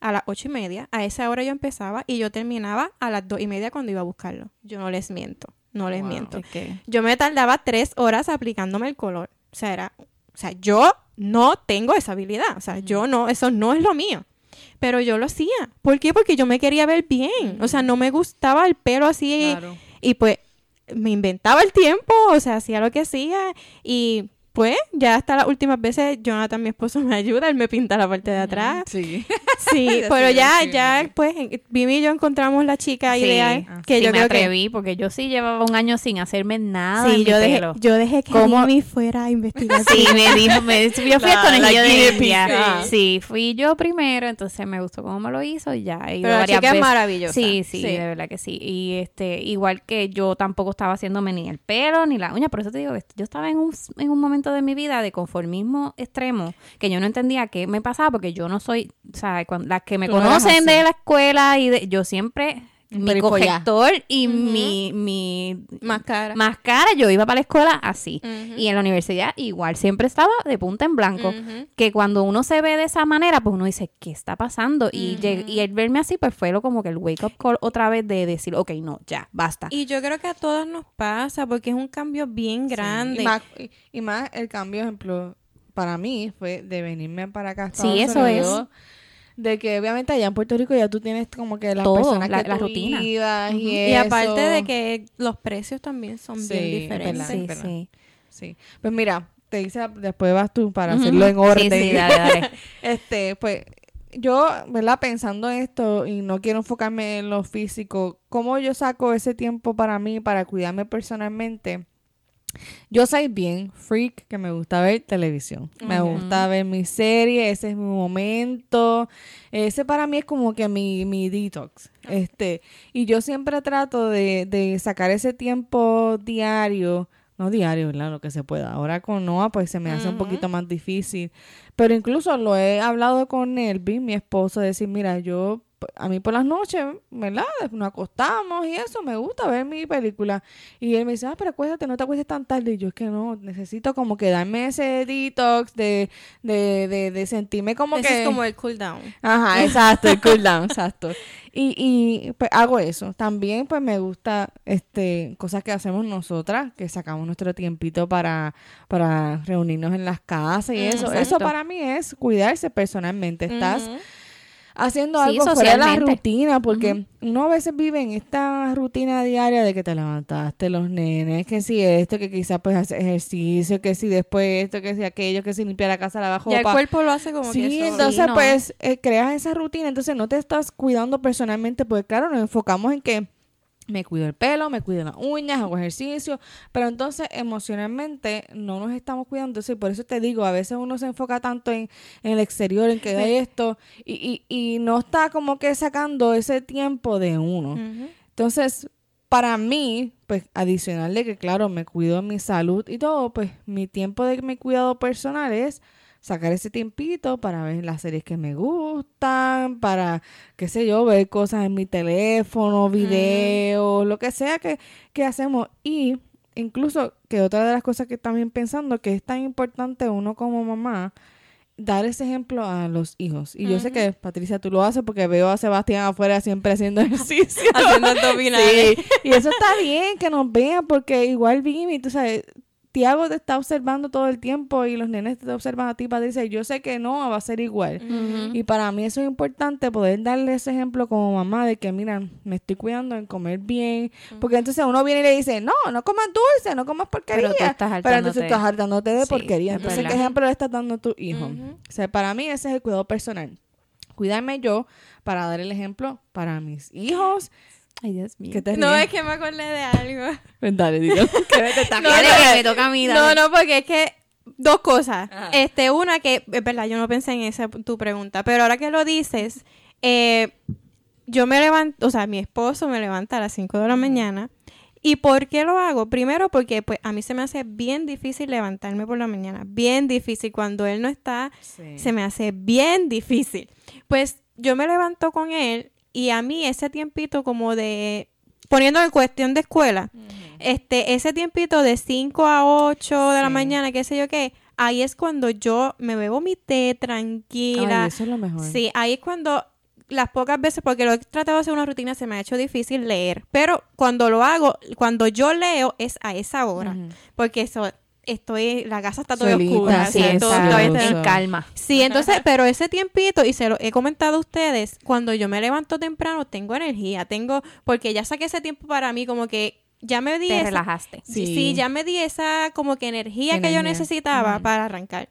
Speaker 1: a las ocho y media, a esa hora yo empezaba y yo terminaba a las dos y media cuando iba a buscarlo. Yo no les miento, no les
Speaker 3: Wow.
Speaker 1: miento. Yo me tardaba tres horas aplicándome el color. O sea, era, o sea, yo no tengo esa habilidad. O sea, yo no, eso no es lo mío. Pero yo lo hacía. ¿Por qué? Porque yo me quería ver bien. O sea, no me gustaba el pelo así.
Speaker 3: Claro.
Speaker 1: Y pues me inventaba el tiempo, o sea, hacía lo que hacía. Y pues ya hasta las últimas veces Jonathan, mi esposo, me ayuda. Él me pinta la parte de atrás.
Speaker 3: Sí.
Speaker 1: Sí, pero ya, ya, pues, en- Vivi y yo encontramos la chica
Speaker 2: Sí,
Speaker 1: ideal.
Speaker 3: ah,
Speaker 1: Que
Speaker 2: sí,
Speaker 1: yo
Speaker 2: me
Speaker 1: creo que
Speaker 2: atreví, porque yo sí llevaba un año sin hacerme nada
Speaker 1: Sí,
Speaker 2: en mi
Speaker 1: yo dejé,
Speaker 2: pelo.
Speaker 1: yo dejé que
Speaker 2: ¿Cómo?
Speaker 1: Amy fuera a investigar.
Speaker 2: Sí, me dijo, me, yo fui
Speaker 3: La- la
Speaker 2: de
Speaker 3: ah.
Speaker 2: Sí, fui yo primero, entonces me gustó cómo me lo hizo y ya he ido
Speaker 1: Pero la
Speaker 2: varias
Speaker 1: chica es
Speaker 2: veces.
Speaker 1: maravillosa.
Speaker 2: Sí, sí, de verdad que sí. Y este, igual que yo tampoco estaba haciéndome ni el pelo ni la uña, por eso te digo que yo estaba en un, en un momento de mi vida de conformismo extremo, que yo no entendía qué me pasaba, porque yo no soy, o sea, cuando, las que me
Speaker 3: Tú no eras
Speaker 2: conocen de la escuela y de, yo siempre mi corrector y
Speaker 1: Ujú.
Speaker 2: mi, mi
Speaker 1: Más cara.
Speaker 2: máscara, yo iba para la escuela así. Y en la universidad igual, siempre estaba de punta en blanco. Que cuando uno se ve de esa manera, pues uno dice, ¿qué está pasando? Y, y el verme así, pues fue lo como que el wake up call otra vez de decir, ok, no, ya, basta.
Speaker 1: Y yo creo que a todas nos pasa porque es un cambio bien grande.
Speaker 3: Y más, y, y más el cambio, ejemplo, para mí fue de venirme para acá. a
Speaker 2: Sí, eso es.
Speaker 3: De que obviamente allá en Puerto Rico ya tú tienes como que las
Speaker 2: Todo,
Speaker 3: personas
Speaker 2: la-
Speaker 3: que
Speaker 2: la
Speaker 3: tú
Speaker 2: rutina.
Speaker 3: y,
Speaker 1: Y aparte de que los precios también son
Speaker 3: Sí,
Speaker 1: bien
Speaker 3: es
Speaker 1: diferentes.
Speaker 3: verdad.
Speaker 2: sí,
Speaker 3: verdad.
Speaker 2: sí.
Speaker 3: Sí. Pues mira, te dice, después vas tú para hacerlo en orden.
Speaker 2: Sí, sí, dale, dale.
Speaker 3: Este, pues yo, ¿verdad? Pensando en esto y no quiero enfocarme en lo físico, ¿cómo yo saco ese tiempo para mí, para cuidarme personalmente? Yo soy bien freak que me gusta ver televisión. Me gusta ver mi serie, ese es mi momento. Ese para mí es como que mi, mi detox. Este, y yo siempre trato de, de sacar ese tiempo diario. No diario, ¿verdad? Lo que se pueda. Ahora con Noah, pues se me hace un poquito más difícil. Pero incluso lo he hablado con Elvin, mi esposo, decir, mira, yo, a mí por las noches, ¿verdad? Nos acostamos y eso, me gusta ver mi película. Y él me dice, ah, pero acuéstate, no te acuestes tan tarde. Y yo es que no, necesito como que darme ese detox de, de, de, de sentirme como
Speaker 1: Ese
Speaker 3: que...
Speaker 1: es como el cool down.
Speaker 3: Ajá, exacto, el cool down, exacto. Y, y pues hago eso. También pues me gusta este cosas que hacemos nosotras, que sacamos nuestro tiempito para, para reunirnos en las casas y
Speaker 1: Mm,
Speaker 3: eso. Eso
Speaker 2: exacto.
Speaker 3: para mí es cuidarse personalmente. Estás. Haciendo
Speaker 2: Sí,
Speaker 3: algo fuera de la rutina, porque uno a veces vive en esta rutina diaria de que te levantaste los nenes, que si esto, que quizás pues hacer ejercicio, que si después esto, que si aquello, que si limpiar la casa, la bajo
Speaker 1: Ya el cuerpo lo hace como
Speaker 3: Sí,
Speaker 1: que solo.
Speaker 3: entonces
Speaker 2: Sí, no.
Speaker 3: pues eh, creas esa rutina, entonces no te estás cuidando personalmente, porque claro, nos enfocamos en que me cuido el pelo, me cuido las uñas, hago ejercicio, pero entonces emocionalmente no nos estamos cuidando, entonces por eso te digo, a veces uno se enfoca tanto en, en el exterior, en que hay esto, y, y, y no está como que sacando ese tiempo de uno. Entonces, para mí, pues adicional de que, claro, me cuido mi salud y todo, pues mi tiempo de mi cuidado personal es sacar ese tiempito para ver las series que me gustan, para, qué sé yo, ver cosas en mi teléfono, videos, lo que sea que, que hacemos. Y incluso que otra de las cosas que también pensando que es tan importante uno como mamá dar ese ejemplo a los hijos. Y yo sé que Patricia tú lo haces porque veo a Sebastián afuera siempre haciendo ejercicio.
Speaker 1: Haciendo abdominales.
Speaker 3: Sí, y eso está bien que nos vean porque igual Vimi, tú sabes, Tiago te está observando todo el tiempo y los nenes te observan a ti, Patricia, y yo sé que no va a ser igual. Y para mí eso es importante, poder darle ese ejemplo como mamá de que, mira, me estoy cuidando en comer bien. Porque entonces uno viene y le dice, no, no comas dulce, no comas porquería.
Speaker 2: Pero tú estás
Speaker 3: Pero entonces estás hartándote de
Speaker 2: Sí,
Speaker 3: porquería.
Speaker 2: es
Speaker 3: Entonces, ¿qué ejemplo le estás dando a tu hijo? O sea, para mí ese es el cuidado personal. Cuidarme yo para dar el ejemplo para mis hijos.
Speaker 2: Ay, Dios mío.
Speaker 3: ¿Qué te
Speaker 1: No, es que me acordé de algo.
Speaker 3: Pues dale, digo.
Speaker 2: No,
Speaker 1: No,
Speaker 2: dale,
Speaker 1: no,
Speaker 2: que me toca a mí.
Speaker 1: No,
Speaker 2: dale.
Speaker 1: no, porque es que dos cosas.
Speaker 3: Ajá.
Speaker 1: Este, una que, es verdad, yo no pensé en esa tu pregunta, pero ahora que lo dices, eh, yo me levanto, o sea, mi esposo me levanta a las 5 de la mañana. ¿Y por qué lo hago? Primero porque pues a mí se me hace bien difícil levantarme por la mañana, bien difícil cuando él no está, se me hace bien difícil. Pues yo me levanto con él y a mí ese tiempito como de poniendo en cuestión de escuela, este ese tiempito de 5 a 8 de la mañana, qué sé yo qué, ahí es cuando yo me bebo mi té tranquila.
Speaker 3: Ay, eso es lo mejor.
Speaker 1: Sí, ahí es cuando las pocas veces, porque lo he tratado de hacer una rutina, se me ha hecho difícil leer. Pero cuando lo hago, cuando yo leo, es a esa hora. Porque eso, estoy, la casa está toda
Speaker 3: Solita,
Speaker 1: oscura.
Speaker 2: Sí,
Speaker 1: o sea,
Speaker 2: es
Speaker 1: todo- todavía está-
Speaker 2: en calma.
Speaker 1: Sí, entonces, pero ese tiempito, y se lo he comentado a ustedes, cuando yo me levanto temprano, tengo energía, tengo, porque ya saqué ese tiempo para mí, como que ya me di
Speaker 2: Te
Speaker 1: esa-
Speaker 2: relajaste.
Speaker 1: Sí.
Speaker 3: Sí.
Speaker 1: ya me di esa como que energía, que yo necesitaba para arrancar.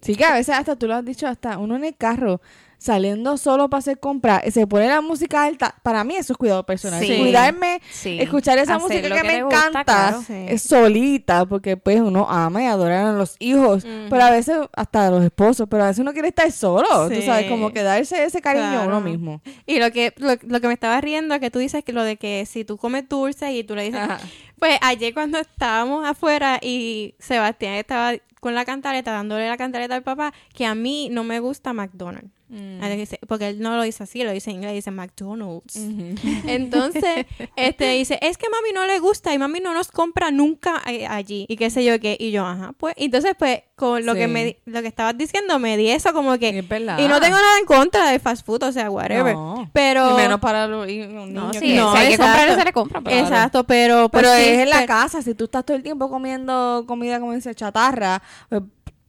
Speaker 3: Sí, que a veces hasta tú lo has dicho, hasta uno en el carro saliendo solo para hacer compras, se pone la música alta. Para mí eso es cuidado personal.
Speaker 2: Sí.
Speaker 3: Cuidarme,
Speaker 2: Sí.
Speaker 3: escuchar esa
Speaker 2: Hacer
Speaker 3: música que,
Speaker 2: que
Speaker 3: me
Speaker 2: gusta,
Speaker 3: encanta,
Speaker 2: claro.
Speaker 1: Sí.
Speaker 3: es solita, porque pues uno ama y adora a los hijos, pero a veces hasta a los esposos, pero a veces uno quiere estar solo, tú
Speaker 1: Sí.
Speaker 3: sabes, como que darse ese cariño a
Speaker 1: Claro.
Speaker 3: uno mismo.
Speaker 1: Y lo que, lo, lo que me estaba riendo es que tú dices que lo de que si tú comes dulce y tú le dices,
Speaker 3: Ajá.
Speaker 1: pues ayer cuando estábamos afuera y Sebastián estaba con la cantaleta, dándole la cantaleta al papá, que a mí no me gusta McDonald's.
Speaker 3: Mm.
Speaker 1: Porque él no lo dice así, lo dice en inglés, dice McDonald's. Entonces, este dice, es que mami no le gusta y mami no nos compra nunca eh, allí y qué sé yo qué. Y yo, ajá, pues, entonces pues con lo
Speaker 3: Sí.
Speaker 1: que me di- lo que estabas diciendo me di eso como que
Speaker 3: Es verdad.
Speaker 1: y no tengo nada en contra de fast food, o sea, whatever.
Speaker 3: No.
Speaker 1: Pero
Speaker 3: Y menos para los un
Speaker 2: No, sí,
Speaker 3: que-
Speaker 1: No,
Speaker 2: si hay que comprarle, se le compra. pero-
Speaker 1: Exacto, pero pues,
Speaker 3: Pero
Speaker 1: sí,
Speaker 3: es en la
Speaker 1: pero-
Speaker 3: casa, si tú estás todo el tiempo comiendo comida como dice chatarra,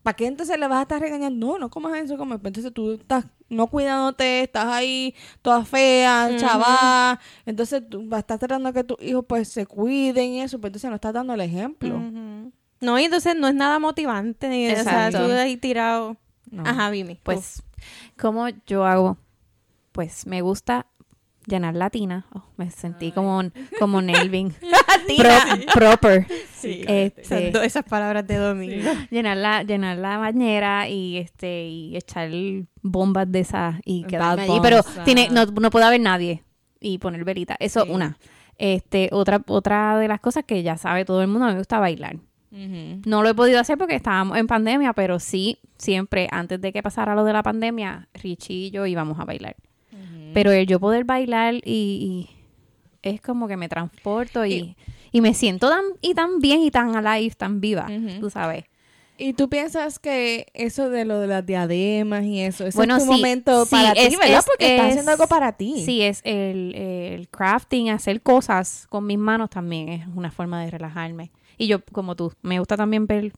Speaker 3: ¿para qué entonces le vas a estar regañando? No, no comas eso, comes. Pues entonces tú estás no cuidándote, estás ahí toda fea,
Speaker 1: Ujú.
Speaker 3: chaval. Entonces tú vas a estar tratando que tus hijos pues se cuiden y eso, pues entonces no estás dando el ejemplo.
Speaker 1: No, y entonces no es nada motivante. Ni, o sea,
Speaker 2: Exacto.
Speaker 1: tú ahí tirado.
Speaker 3: No.
Speaker 1: Ajá, Vimi.
Speaker 2: Pues, ¿cómo yo hago? Pues me gusta llenar la tina. Oh, me sentí como, como Nelvin. Pro- proper.
Speaker 1: Sí.
Speaker 2: Este,
Speaker 1: Esas, do- esas palabras de domingo.
Speaker 2: llenar la, llenar la bañera y este y echar bombas de esas y quedarme allí. Pero
Speaker 3: ah.
Speaker 2: tiene, no, no puede haber nadie y poner velita. Eso,
Speaker 3: Sí.
Speaker 2: una. Este, otra, otra de las cosas que ya sabe todo el mundo, a mí me gusta bailar. No lo he podido hacer porque estábamos en pandemia, pero sí, siempre, antes de que pasara lo de la pandemia, Richie y yo íbamos a bailar. Pero el yo poder bailar y, y es como que me transporto y, y me siento tan, y tan bien y tan alive, tan viva,
Speaker 3: Ujú.
Speaker 2: tú sabes.
Speaker 3: ¿Y tú piensas que eso de lo de las diademas y eso,
Speaker 2: Bueno,
Speaker 3: es
Speaker 2: sí,
Speaker 3: momento
Speaker 2: sí,
Speaker 3: para ti,
Speaker 2: es-
Speaker 3: ¿verdad?
Speaker 2: es-
Speaker 3: Porque estás
Speaker 2: es-
Speaker 3: haciendo algo para ti.
Speaker 2: Sí, es el, el crafting, hacer cosas con mis manos también es una forma de relajarme. Y yo, como tú, me gusta también ver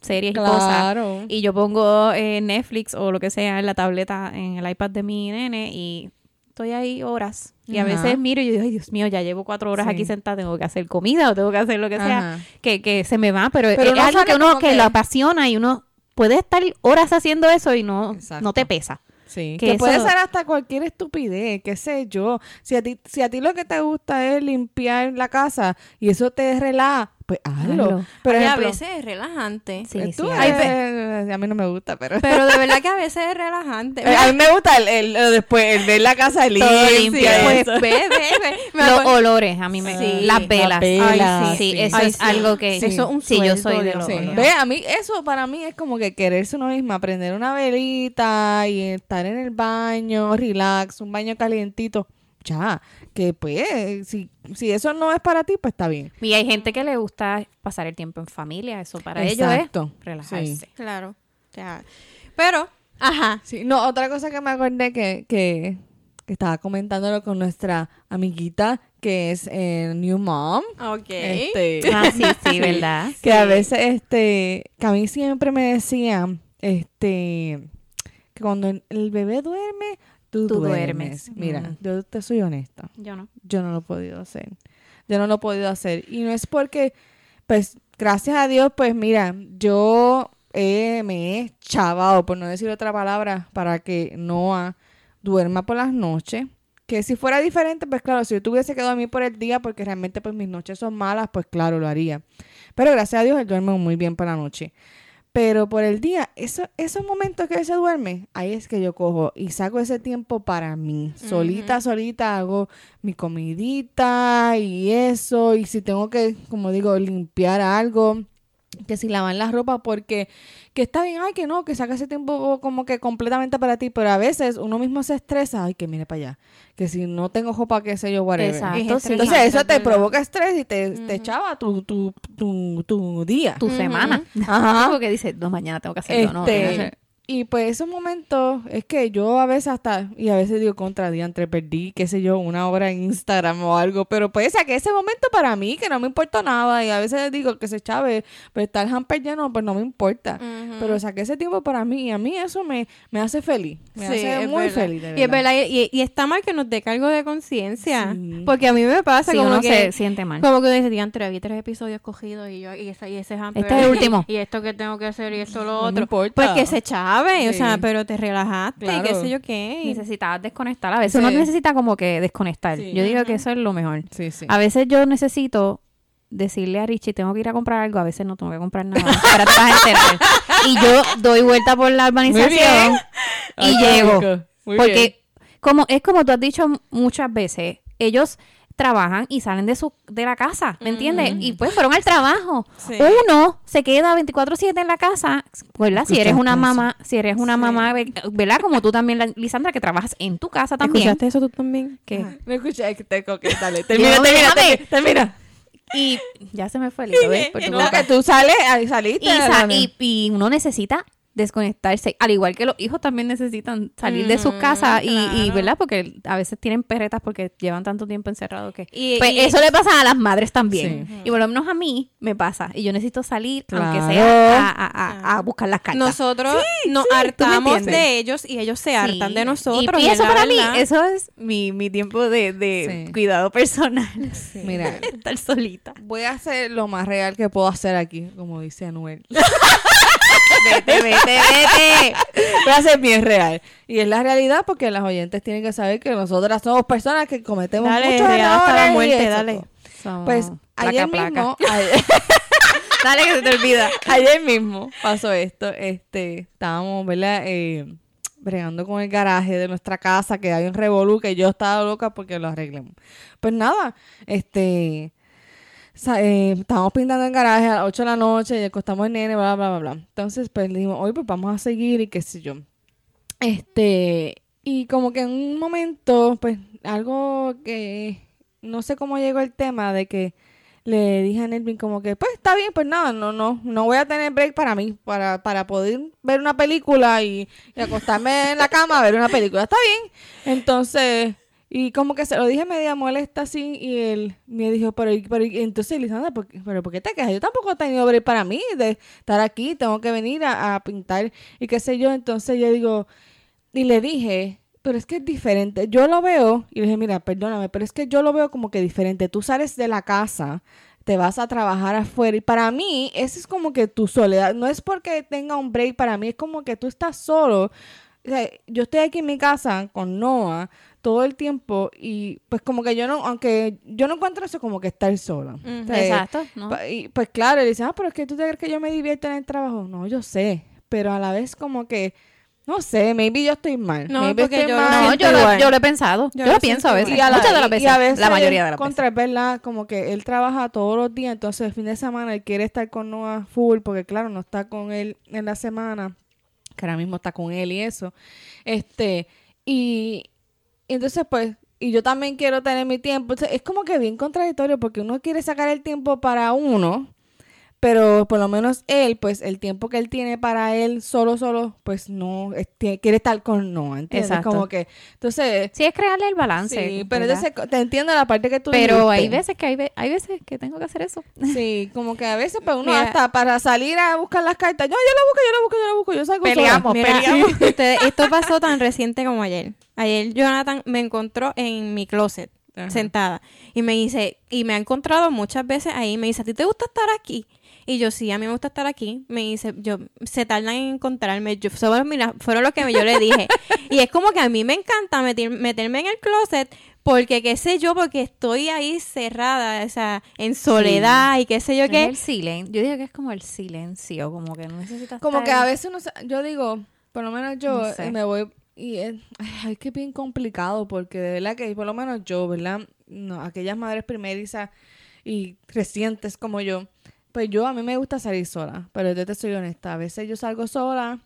Speaker 2: series y cosas.
Speaker 3: Claro.
Speaker 2: Y yo pongo eh, Netflix o lo que sea en la tableta, en el iPad de mi nene y estoy ahí horas. Y a veces miro y yo digo, ay Dios mío, ya llevo cuatro horas
Speaker 3: Sí.
Speaker 2: aquí sentada, tengo que hacer comida o tengo que hacer lo que sea, que, que se me va, pero,
Speaker 3: Pero
Speaker 2: es algo que uno que
Speaker 3: que-
Speaker 2: lo apasiona y uno puede estar horas haciendo eso y no,
Speaker 3: Exacto.
Speaker 2: no te pesa.
Speaker 3: Sí,
Speaker 2: Que
Speaker 3: que, puede ser hasta cualquier estupidez, qué sé yo. Si a ti, si a ti lo que te gusta es limpiar la casa y eso te relaja, pues hazlo. Pero
Speaker 1: a veces es relajante.
Speaker 2: Sí,
Speaker 3: pues,
Speaker 2: sí,
Speaker 3: tú
Speaker 2: hay
Speaker 3: eres- a mí no me gusta, pero
Speaker 1: Pero de verdad que a veces es relajante.
Speaker 3: Eh, a mí me gusta el, el- el después el ver la casa limpia.
Speaker 2: Todo
Speaker 1: Sí,
Speaker 2: limpio.
Speaker 1: pues, ve, ve, ve.
Speaker 2: Los
Speaker 1: acuerdo-
Speaker 2: olores, a mí me
Speaker 1: Sí.
Speaker 2: las
Speaker 3: Las
Speaker 2: velas. Ay, sí,
Speaker 3: sí.
Speaker 2: eso
Speaker 1: Ay,
Speaker 2: es
Speaker 1: sí.
Speaker 2: algo que
Speaker 1: Sí, eso es un
Speaker 2: sí, yo soy de los olores.
Speaker 3: Ve, a mí, eso para mí es como que quererse uno misma, prender una velita y estar en el baño, relax, un baño calientito. Ya, que pues, si, si eso no es para ti, pues está bien.
Speaker 2: Y hay gente que le gusta pasar el tiempo en familia, eso para ellos
Speaker 3: Exacto,
Speaker 2: es relajarse.
Speaker 3: sí.
Speaker 1: Claro. Pero, ajá.
Speaker 3: Sí, no, otra cosa que me acordé que, que, que estaba comentándolo con nuestra amiguita, que es eh, New Mom.
Speaker 1: Ok.
Speaker 3: Este,
Speaker 2: Ah, sí, sí, ¿verdad?
Speaker 3: que a veces, este, que a mí siempre me decían, este, que cuando el bebé duerme, tú,
Speaker 2: Tú
Speaker 3: duermes.
Speaker 2: duermes.
Speaker 3: Mira, yo te soy honesta.
Speaker 2: Yo no.
Speaker 3: yo no lo he podido hacer. Yo no lo he podido hacer. Y no es porque, pues, gracias a Dios, pues mira, yo eh, me he chavado, por no decir otra palabra, para que Noah duerma por las noches. Que si fuera diferente, pues claro, si yo tuviese que dormir por el día, porque realmente pues mis noches son malas, pues claro, lo haría. Pero gracias a Dios él duerme muy bien por la noche. Pero por el día, eso, esos momentos que él se duerme, ahí es que yo cojo y saco ese tiempo para mí. Solita, solita hago mi comidita y eso. Y si tengo que, como digo, limpiar algo, que si lavar la ropa, porque que está bien, ay, que no, que saca ese tiempo como que completamente para ti. Pero a veces uno mismo se estresa, ay, que mire para allá. Que si no tengo ropa, qué sé yo, whatever.
Speaker 2: Exacto.
Speaker 1: Es
Speaker 2: sí.
Speaker 1: estresante,
Speaker 3: Entonces eso te provoca estrés y te, te echaba tu, tu, tu, tu día.
Speaker 2: Tu semana.
Speaker 3: Ajá.
Speaker 2: Porque dice, no, mañana tengo que hacerlo. No,
Speaker 3: Este,
Speaker 2: hacer-
Speaker 3: y pues esos momentos es que yo a veces hasta, y a veces digo contra día entre perdí, qué sé yo, una hora en Instagram o algo, pero pues que ese momento para mí, que no me importa nada, y a veces digo que se chave, pues está el hamper lleno, pues no me importa. Pero saqué ese tiempo para mí y a mí eso me, me hace feliz, me
Speaker 1: Sí,
Speaker 3: hace muy
Speaker 1: verdad.
Speaker 3: feliz. de
Speaker 1: Y es
Speaker 3: verdad.
Speaker 1: verdad, y, y está mal que nos dé cargo de conciencia.
Speaker 3: Sí.
Speaker 1: Porque a mí me pasa
Speaker 2: Sí,
Speaker 1: como
Speaker 2: uno
Speaker 1: que...
Speaker 2: se siente mal.
Speaker 1: Como que uno dice, diantre, había tres episodios cogidos y yo, y ese, y ese hamper,
Speaker 2: Este es el último.
Speaker 1: Y esto que tengo que hacer y esto lo
Speaker 3: No me
Speaker 1: otro.
Speaker 3: importa.
Speaker 1: Pues que se chave, o
Speaker 3: Sí.
Speaker 1: sea, pero te relajaste qué sé yo qué.
Speaker 2: Necesitabas desconectar. A veces
Speaker 3: Sí.
Speaker 2: uno necesita como que desconectar.
Speaker 3: Sí.
Speaker 2: Yo digo que eso es lo mejor.
Speaker 3: Sí, sí.
Speaker 2: A veces yo necesito decirle a Richie, tengo que ir a comprar algo. A veces no tengo que comprar nada. Ahora te vas a enterar. Y yo doy vuelta por la urbanización y
Speaker 3: Ay,
Speaker 2: llego. porque
Speaker 3: bien.
Speaker 2: como es como tú has dicho muchas veces, ellos trabajan y salen de su de la casa, ¿me entiendes? Y pues fueron al trabajo.
Speaker 1: Sí.
Speaker 2: Uno se queda 24/7 en la casa, ¿verdad? Si eres una
Speaker 3: ¿Escuchaste
Speaker 2: mamá, si eres una
Speaker 1: Sí.
Speaker 2: mamá, ve- ¿verdad? Como tú también, la- Lisandra, que trabajas en tu casa también.
Speaker 1: ¿Escuchaste eso tú también?
Speaker 2: Que-
Speaker 1: Ajá.
Speaker 3: No escuché que te dale. Termina, termina, termina, termina.
Speaker 2: Y ya se me fue el hilo, ¿ves? Por tu
Speaker 3: No,
Speaker 2: boca.
Speaker 3: que tú sales, ahí saliste.
Speaker 2: y, sa-
Speaker 3: Dana.
Speaker 2: y, y uno necesita desconectarse, al igual que los hijos también necesitan salir de sus
Speaker 1: Ujú,
Speaker 2: casas y. ¿verdad? Porque a veces tienen perretas porque llevan tanto tiempo encerrados que...
Speaker 1: Y-
Speaker 2: pues
Speaker 1: y-
Speaker 2: eso le pasa a las madres también.
Speaker 3: Sí.
Speaker 2: Y por lo menos a mí me pasa. Y yo necesito salir, aunque sea a, a- a- a buscar las cartas.
Speaker 1: Nosotros nos
Speaker 2: sí, me
Speaker 1: hartamos de ellos y ellos se hartan
Speaker 2: Sí.
Speaker 1: de nosotros.
Speaker 2: Y, y
Speaker 1: es
Speaker 2: eso para mí, eso es mi, mi tiempo de, de
Speaker 3: Sí.
Speaker 2: cuidado personal.
Speaker 3: Mira,
Speaker 2: Estar solita.
Speaker 3: voy a hacer lo más real que puedo hacer aquí, como dice Anuel.
Speaker 2: Vete, vete, vete.
Speaker 3: Ser bien real. Y es la realidad porque las oyentes tienen que saber que nosotras somos personas que cometemos
Speaker 1: Dale,
Speaker 3: muchos
Speaker 1: real hasta la
Speaker 3: errores
Speaker 1: muerte, dale.
Speaker 3: Pues
Speaker 2: placa,
Speaker 3: ayer
Speaker 2: placa.
Speaker 3: mismo, ayer,
Speaker 2: Dale que se te olvida.
Speaker 3: ayer mismo pasó esto. Este, estábamos, ¿verdad? Eh, bregando con el garaje de nuestra casa que hay un revolú que yo estaba loca porque lo arreglemos. Pues nada, este eh, estábamos pintando el garaje a las 8 de la noche y acostamos el nene, bla, bla, bla, bla. Entonces, pues le dijimos, hoy pues vamos a seguir y qué sé yo. Este, y como que en un momento, pues algo que no sé cómo llegó el tema de que le dije a Nelvin como que, pues está bien, pues nada, no, no, no voy a tener break para mí, para, para poder ver una película y, y acostarme en la cama a ver una película. Está bien. Entonces, y como que se lo dije media molesta así y él me dijo, pero, pero entonces Lisandra, ¿por pero ¿por qué te quejas? Yo tampoco he tenido break para mí de estar aquí, tengo que venir a, pintar y qué sé yo. Entonces yo digo, y le dije, pero es que es diferente. Yo lo veo, y le dije, mira, perdóname, pero es que yo lo veo como que diferente. Tú sales de la casa, te vas a trabajar afuera, y para mí, ese es como que tu soledad. No es porque tenga un break, para mí es como que tú estás solo. Yo estoy aquí en mi casa con Noah todo el tiempo, y pues como que yo no, aunque yo no encuentro eso como que estar sola.
Speaker 1: Ujú.
Speaker 3: O sea,
Speaker 2: Exacto, ¿no?
Speaker 3: Pa- y, pues claro, él dice, ah, pero es que tú te crees que yo me divierto en el trabajo. No, yo sé, pero a la vez como que, no sé, maybe yo estoy mal.
Speaker 1: No,
Speaker 3: maybe
Speaker 1: porque
Speaker 3: estoy
Speaker 1: yo lo
Speaker 3: mal.
Speaker 2: No, yo lo, yo lo he pensado.
Speaker 1: Yo
Speaker 2: Yo,
Speaker 1: lo
Speaker 2: lo pienso a veces.
Speaker 3: Y a la,
Speaker 2: Muchas de las veces.
Speaker 3: y a veces
Speaker 2: la mayoría de las
Speaker 3: contra,
Speaker 2: veces.
Speaker 3: es verdad, como que él trabaja todos los días, entonces el fin de semana él quiere estar con Noah full, porque claro, no está con él en la semana, que ahora mismo está con él y eso. Este, y entonces pues y yo también quiero tener mi tiempo. Entonces, es como que bien contradictorio porque uno quiere sacar el tiempo para uno, pero por lo menos él, pues el tiempo que él tiene para él solo, solo, pues no, es- quiere estar con no, ¿entiendes?
Speaker 2: Exacto.
Speaker 3: Como que, entonces,
Speaker 2: Sí, es crearle el balance.
Speaker 3: sí, pero te entiendo la parte que tú
Speaker 2: Pero hay veces que hay, ve- hay veces que tengo que hacer eso.
Speaker 3: Sí, como que a veces pues uno
Speaker 1: Mira.
Speaker 3: hasta para salir a buscar las cartas, yo, yo la busco, yo la busco, yo la busco, yo salgo sola.
Speaker 1: Mira, ustedes- esto pasó tan reciente como ayer. Ayer Jonathan me encontró en mi closet,
Speaker 3: Ajá.
Speaker 1: sentada. Y me dice, y me ha encontrado muchas veces ahí. Me dice, ¿a ti te gusta estar aquí? Y yo, sí, a mí me gusta estar aquí. Me dice, yo, se tardan en encontrarme. Yo, fueron, mira, fueron lo que yo le dije. y es como que a mí me encanta meter- meterme en el closet porque, qué sé yo, porque estoy ahí cerrada, o sea, en soledad y qué sé yo
Speaker 2: Es
Speaker 1: qué.
Speaker 2: el silencio. Yo digo que es como el silencio, como que no necesitas
Speaker 3: Como
Speaker 2: estar-
Speaker 3: que a veces uno, sa- yo digo, por lo menos yo
Speaker 2: No sé.
Speaker 3: eh, me voy y es, ay, es que es bien complicado porque de verdad que por lo menos yo, ¿verdad? No, aquellas madres primerizas y recientes como yo, pues yo a mí me gusta salir sola, pero yo te soy honesta, a veces yo salgo sola,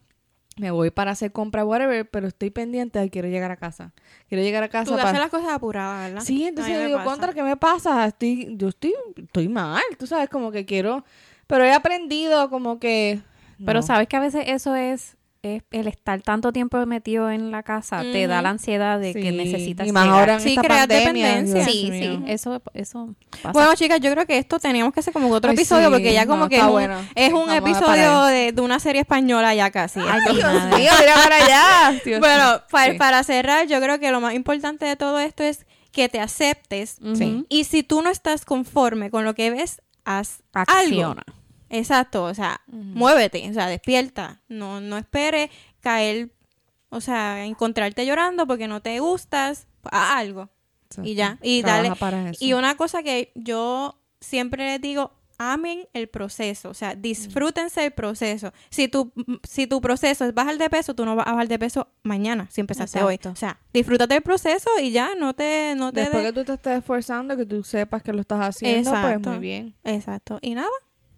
Speaker 3: me voy para hacer compra whatever, pero estoy pendiente de quiero llegar a casa. Quiero llegar a casa
Speaker 1: Tú
Speaker 3: para
Speaker 1: haces las cosas apuradas, ¿verdad?
Speaker 3: Sí, entonces yo
Speaker 1: me
Speaker 3: digo,
Speaker 1: pasa.
Speaker 3: contra, ¿qué me pasa? Estoy, yo estoy, estoy mal, tú sabes, como que quiero, pero he aprendido como que...
Speaker 2: Pero sabes que a veces eso es, es el estar tanto tiempo metido en la casa, te da la ansiedad de que necesitas
Speaker 3: y más
Speaker 2: llegar.
Speaker 3: ahora en
Speaker 1: Sí,
Speaker 3: esta pandemia,
Speaker 1: dependencia.
Speaker 3: Dios
Speaker 2: Sí,
Speaker 3: mío.
Speaker 2: sí, eso, eso pasa.
Speaker 1: Bueno, chicas, yo creo que esto teníamos que hacer como otro
Speaker 3: Ay,
Speaker 1: episodio
Speaker 3: sí,
Speaker 1: porque ya como
Speaker 3: no,
Speaker 1: que es un,
Speaker 3: bueno.
Speaker 1: es un
Speaker 3: Vamos a
Speaker 1: episodio de, de una serie española ya casi.
Speaker 2: Ay,
Speaker 3: Dios
Speaker 2: madre.
Speaker 3: mío, mira para allá. Dios
Speaker 1: bueno, para,
Speaker 3: Sí.
Speaker 1: para cerrar, yo creo que lo más importante de todo esto es que te aceptes y si tú no estás conforme con lo que ves, haz algo. Exacto, o sea, muévete, o sea, despierta, no, no esperes caer, o sea, encontrarte llorando porque no te gustas, haz algo y ya, y
Speaker 3: Trabaja
Speaker 1: dale.
Speaker 3: para eso.
Speaker 1: Y una cosa que yo siempre les digo, amen el proceso, o sea, disfrútense el proceso. Si tu, si tu proceso es bajar de peso, tú no vas a bajar de peso mañana, si empezaste hoy.
Speaker 2: Exacto.
Speaker 1: O sea, disfrútate el proceso y ya, no te... No te
Speaker 3: Después
Speaker 1: de-
Speaker 3: que tú te estés esforzando, que tú sepas que lo estás haciendo,
Speaker 1: Exacto.
Speaker 3: pues muy bien.
Speaker 1: Exacto. Y nada.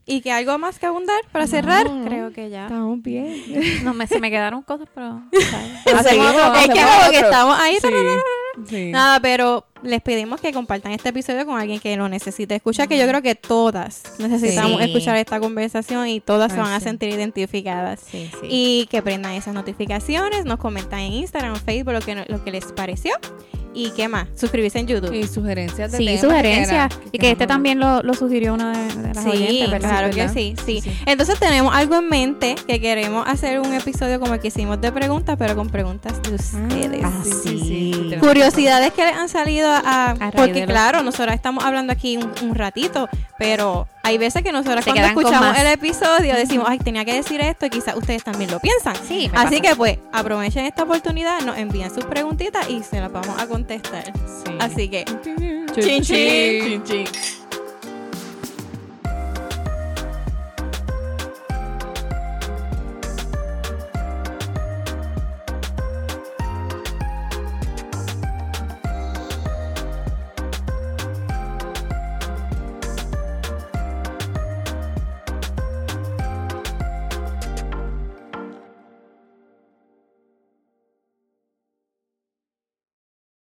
Speaker 1: ¿Y que algo más que abundar para cerrar?
Speaker 3: No,
Speaker 2: Creo que ya.
Speaker 3: Estamos bien.
Speaker 2: No, me, se me quedaron cosas, pero...
Speaker 1: Es que como que estamos ahí.
Speaker 3: Sí, sí.
Speaker 1: Nada, pero les pedimos que compartan este episodio con alguien que lo necesite escuchar, que yo creo que todas necesitamos
Speaker 2: Sí.
Speaker 1: escuchar esta conversación y todas se van a sentir identificadas.
Speaker 2: Sí, sí.
Speaker 1: Y que prendan esas notificaciones, nos comentan en Instagram o Facebook lo que, no- lo que les pareció. ¿Y qué más? Suscribirse en YouTube.
Speaker 3: Y sugerencias de
Speaker 2: Sí, sugerencias.
Speaker 3: que
Speaker 2: Y que este también lo, lo sugirió una de, de las
Speaker 1: Sí,
Speaker 2: oyentes, ¿verdad?
Speaker 1: claro que sí, sí. Entonces tenemos algo en mente que queremos hacer un episodio como el que hicimos de preguntas, pero con preguntas de ustedes.
Speaker 2: Ah,
Speaker 3: Sí, sí,
Speaker 2: sí.
Speaker 3: sí, tenemos-
Speaker 1: Curiosidades que les han salido a... Porque claro, nosotros estamos hablando aquí un, un ratito, pero hay veces que nosotros cuando escuchamos el episodio decimos, ay, tenía que decir esto y quizás ustedes también lo piensan.
Speaker 2: Sí,
Speaker 1: Así
Speaker 2: pasa.
Speaker 1: que pues aprovechen esta oportunidad, nos envían sus preguntitas y se las vamos a contestar.
Speaker 3: Sí.
Speaker 1: Así que...
Speaker 3: Chin,
Speaker 1: Chin, chin.
Speaker 3: chin, chin.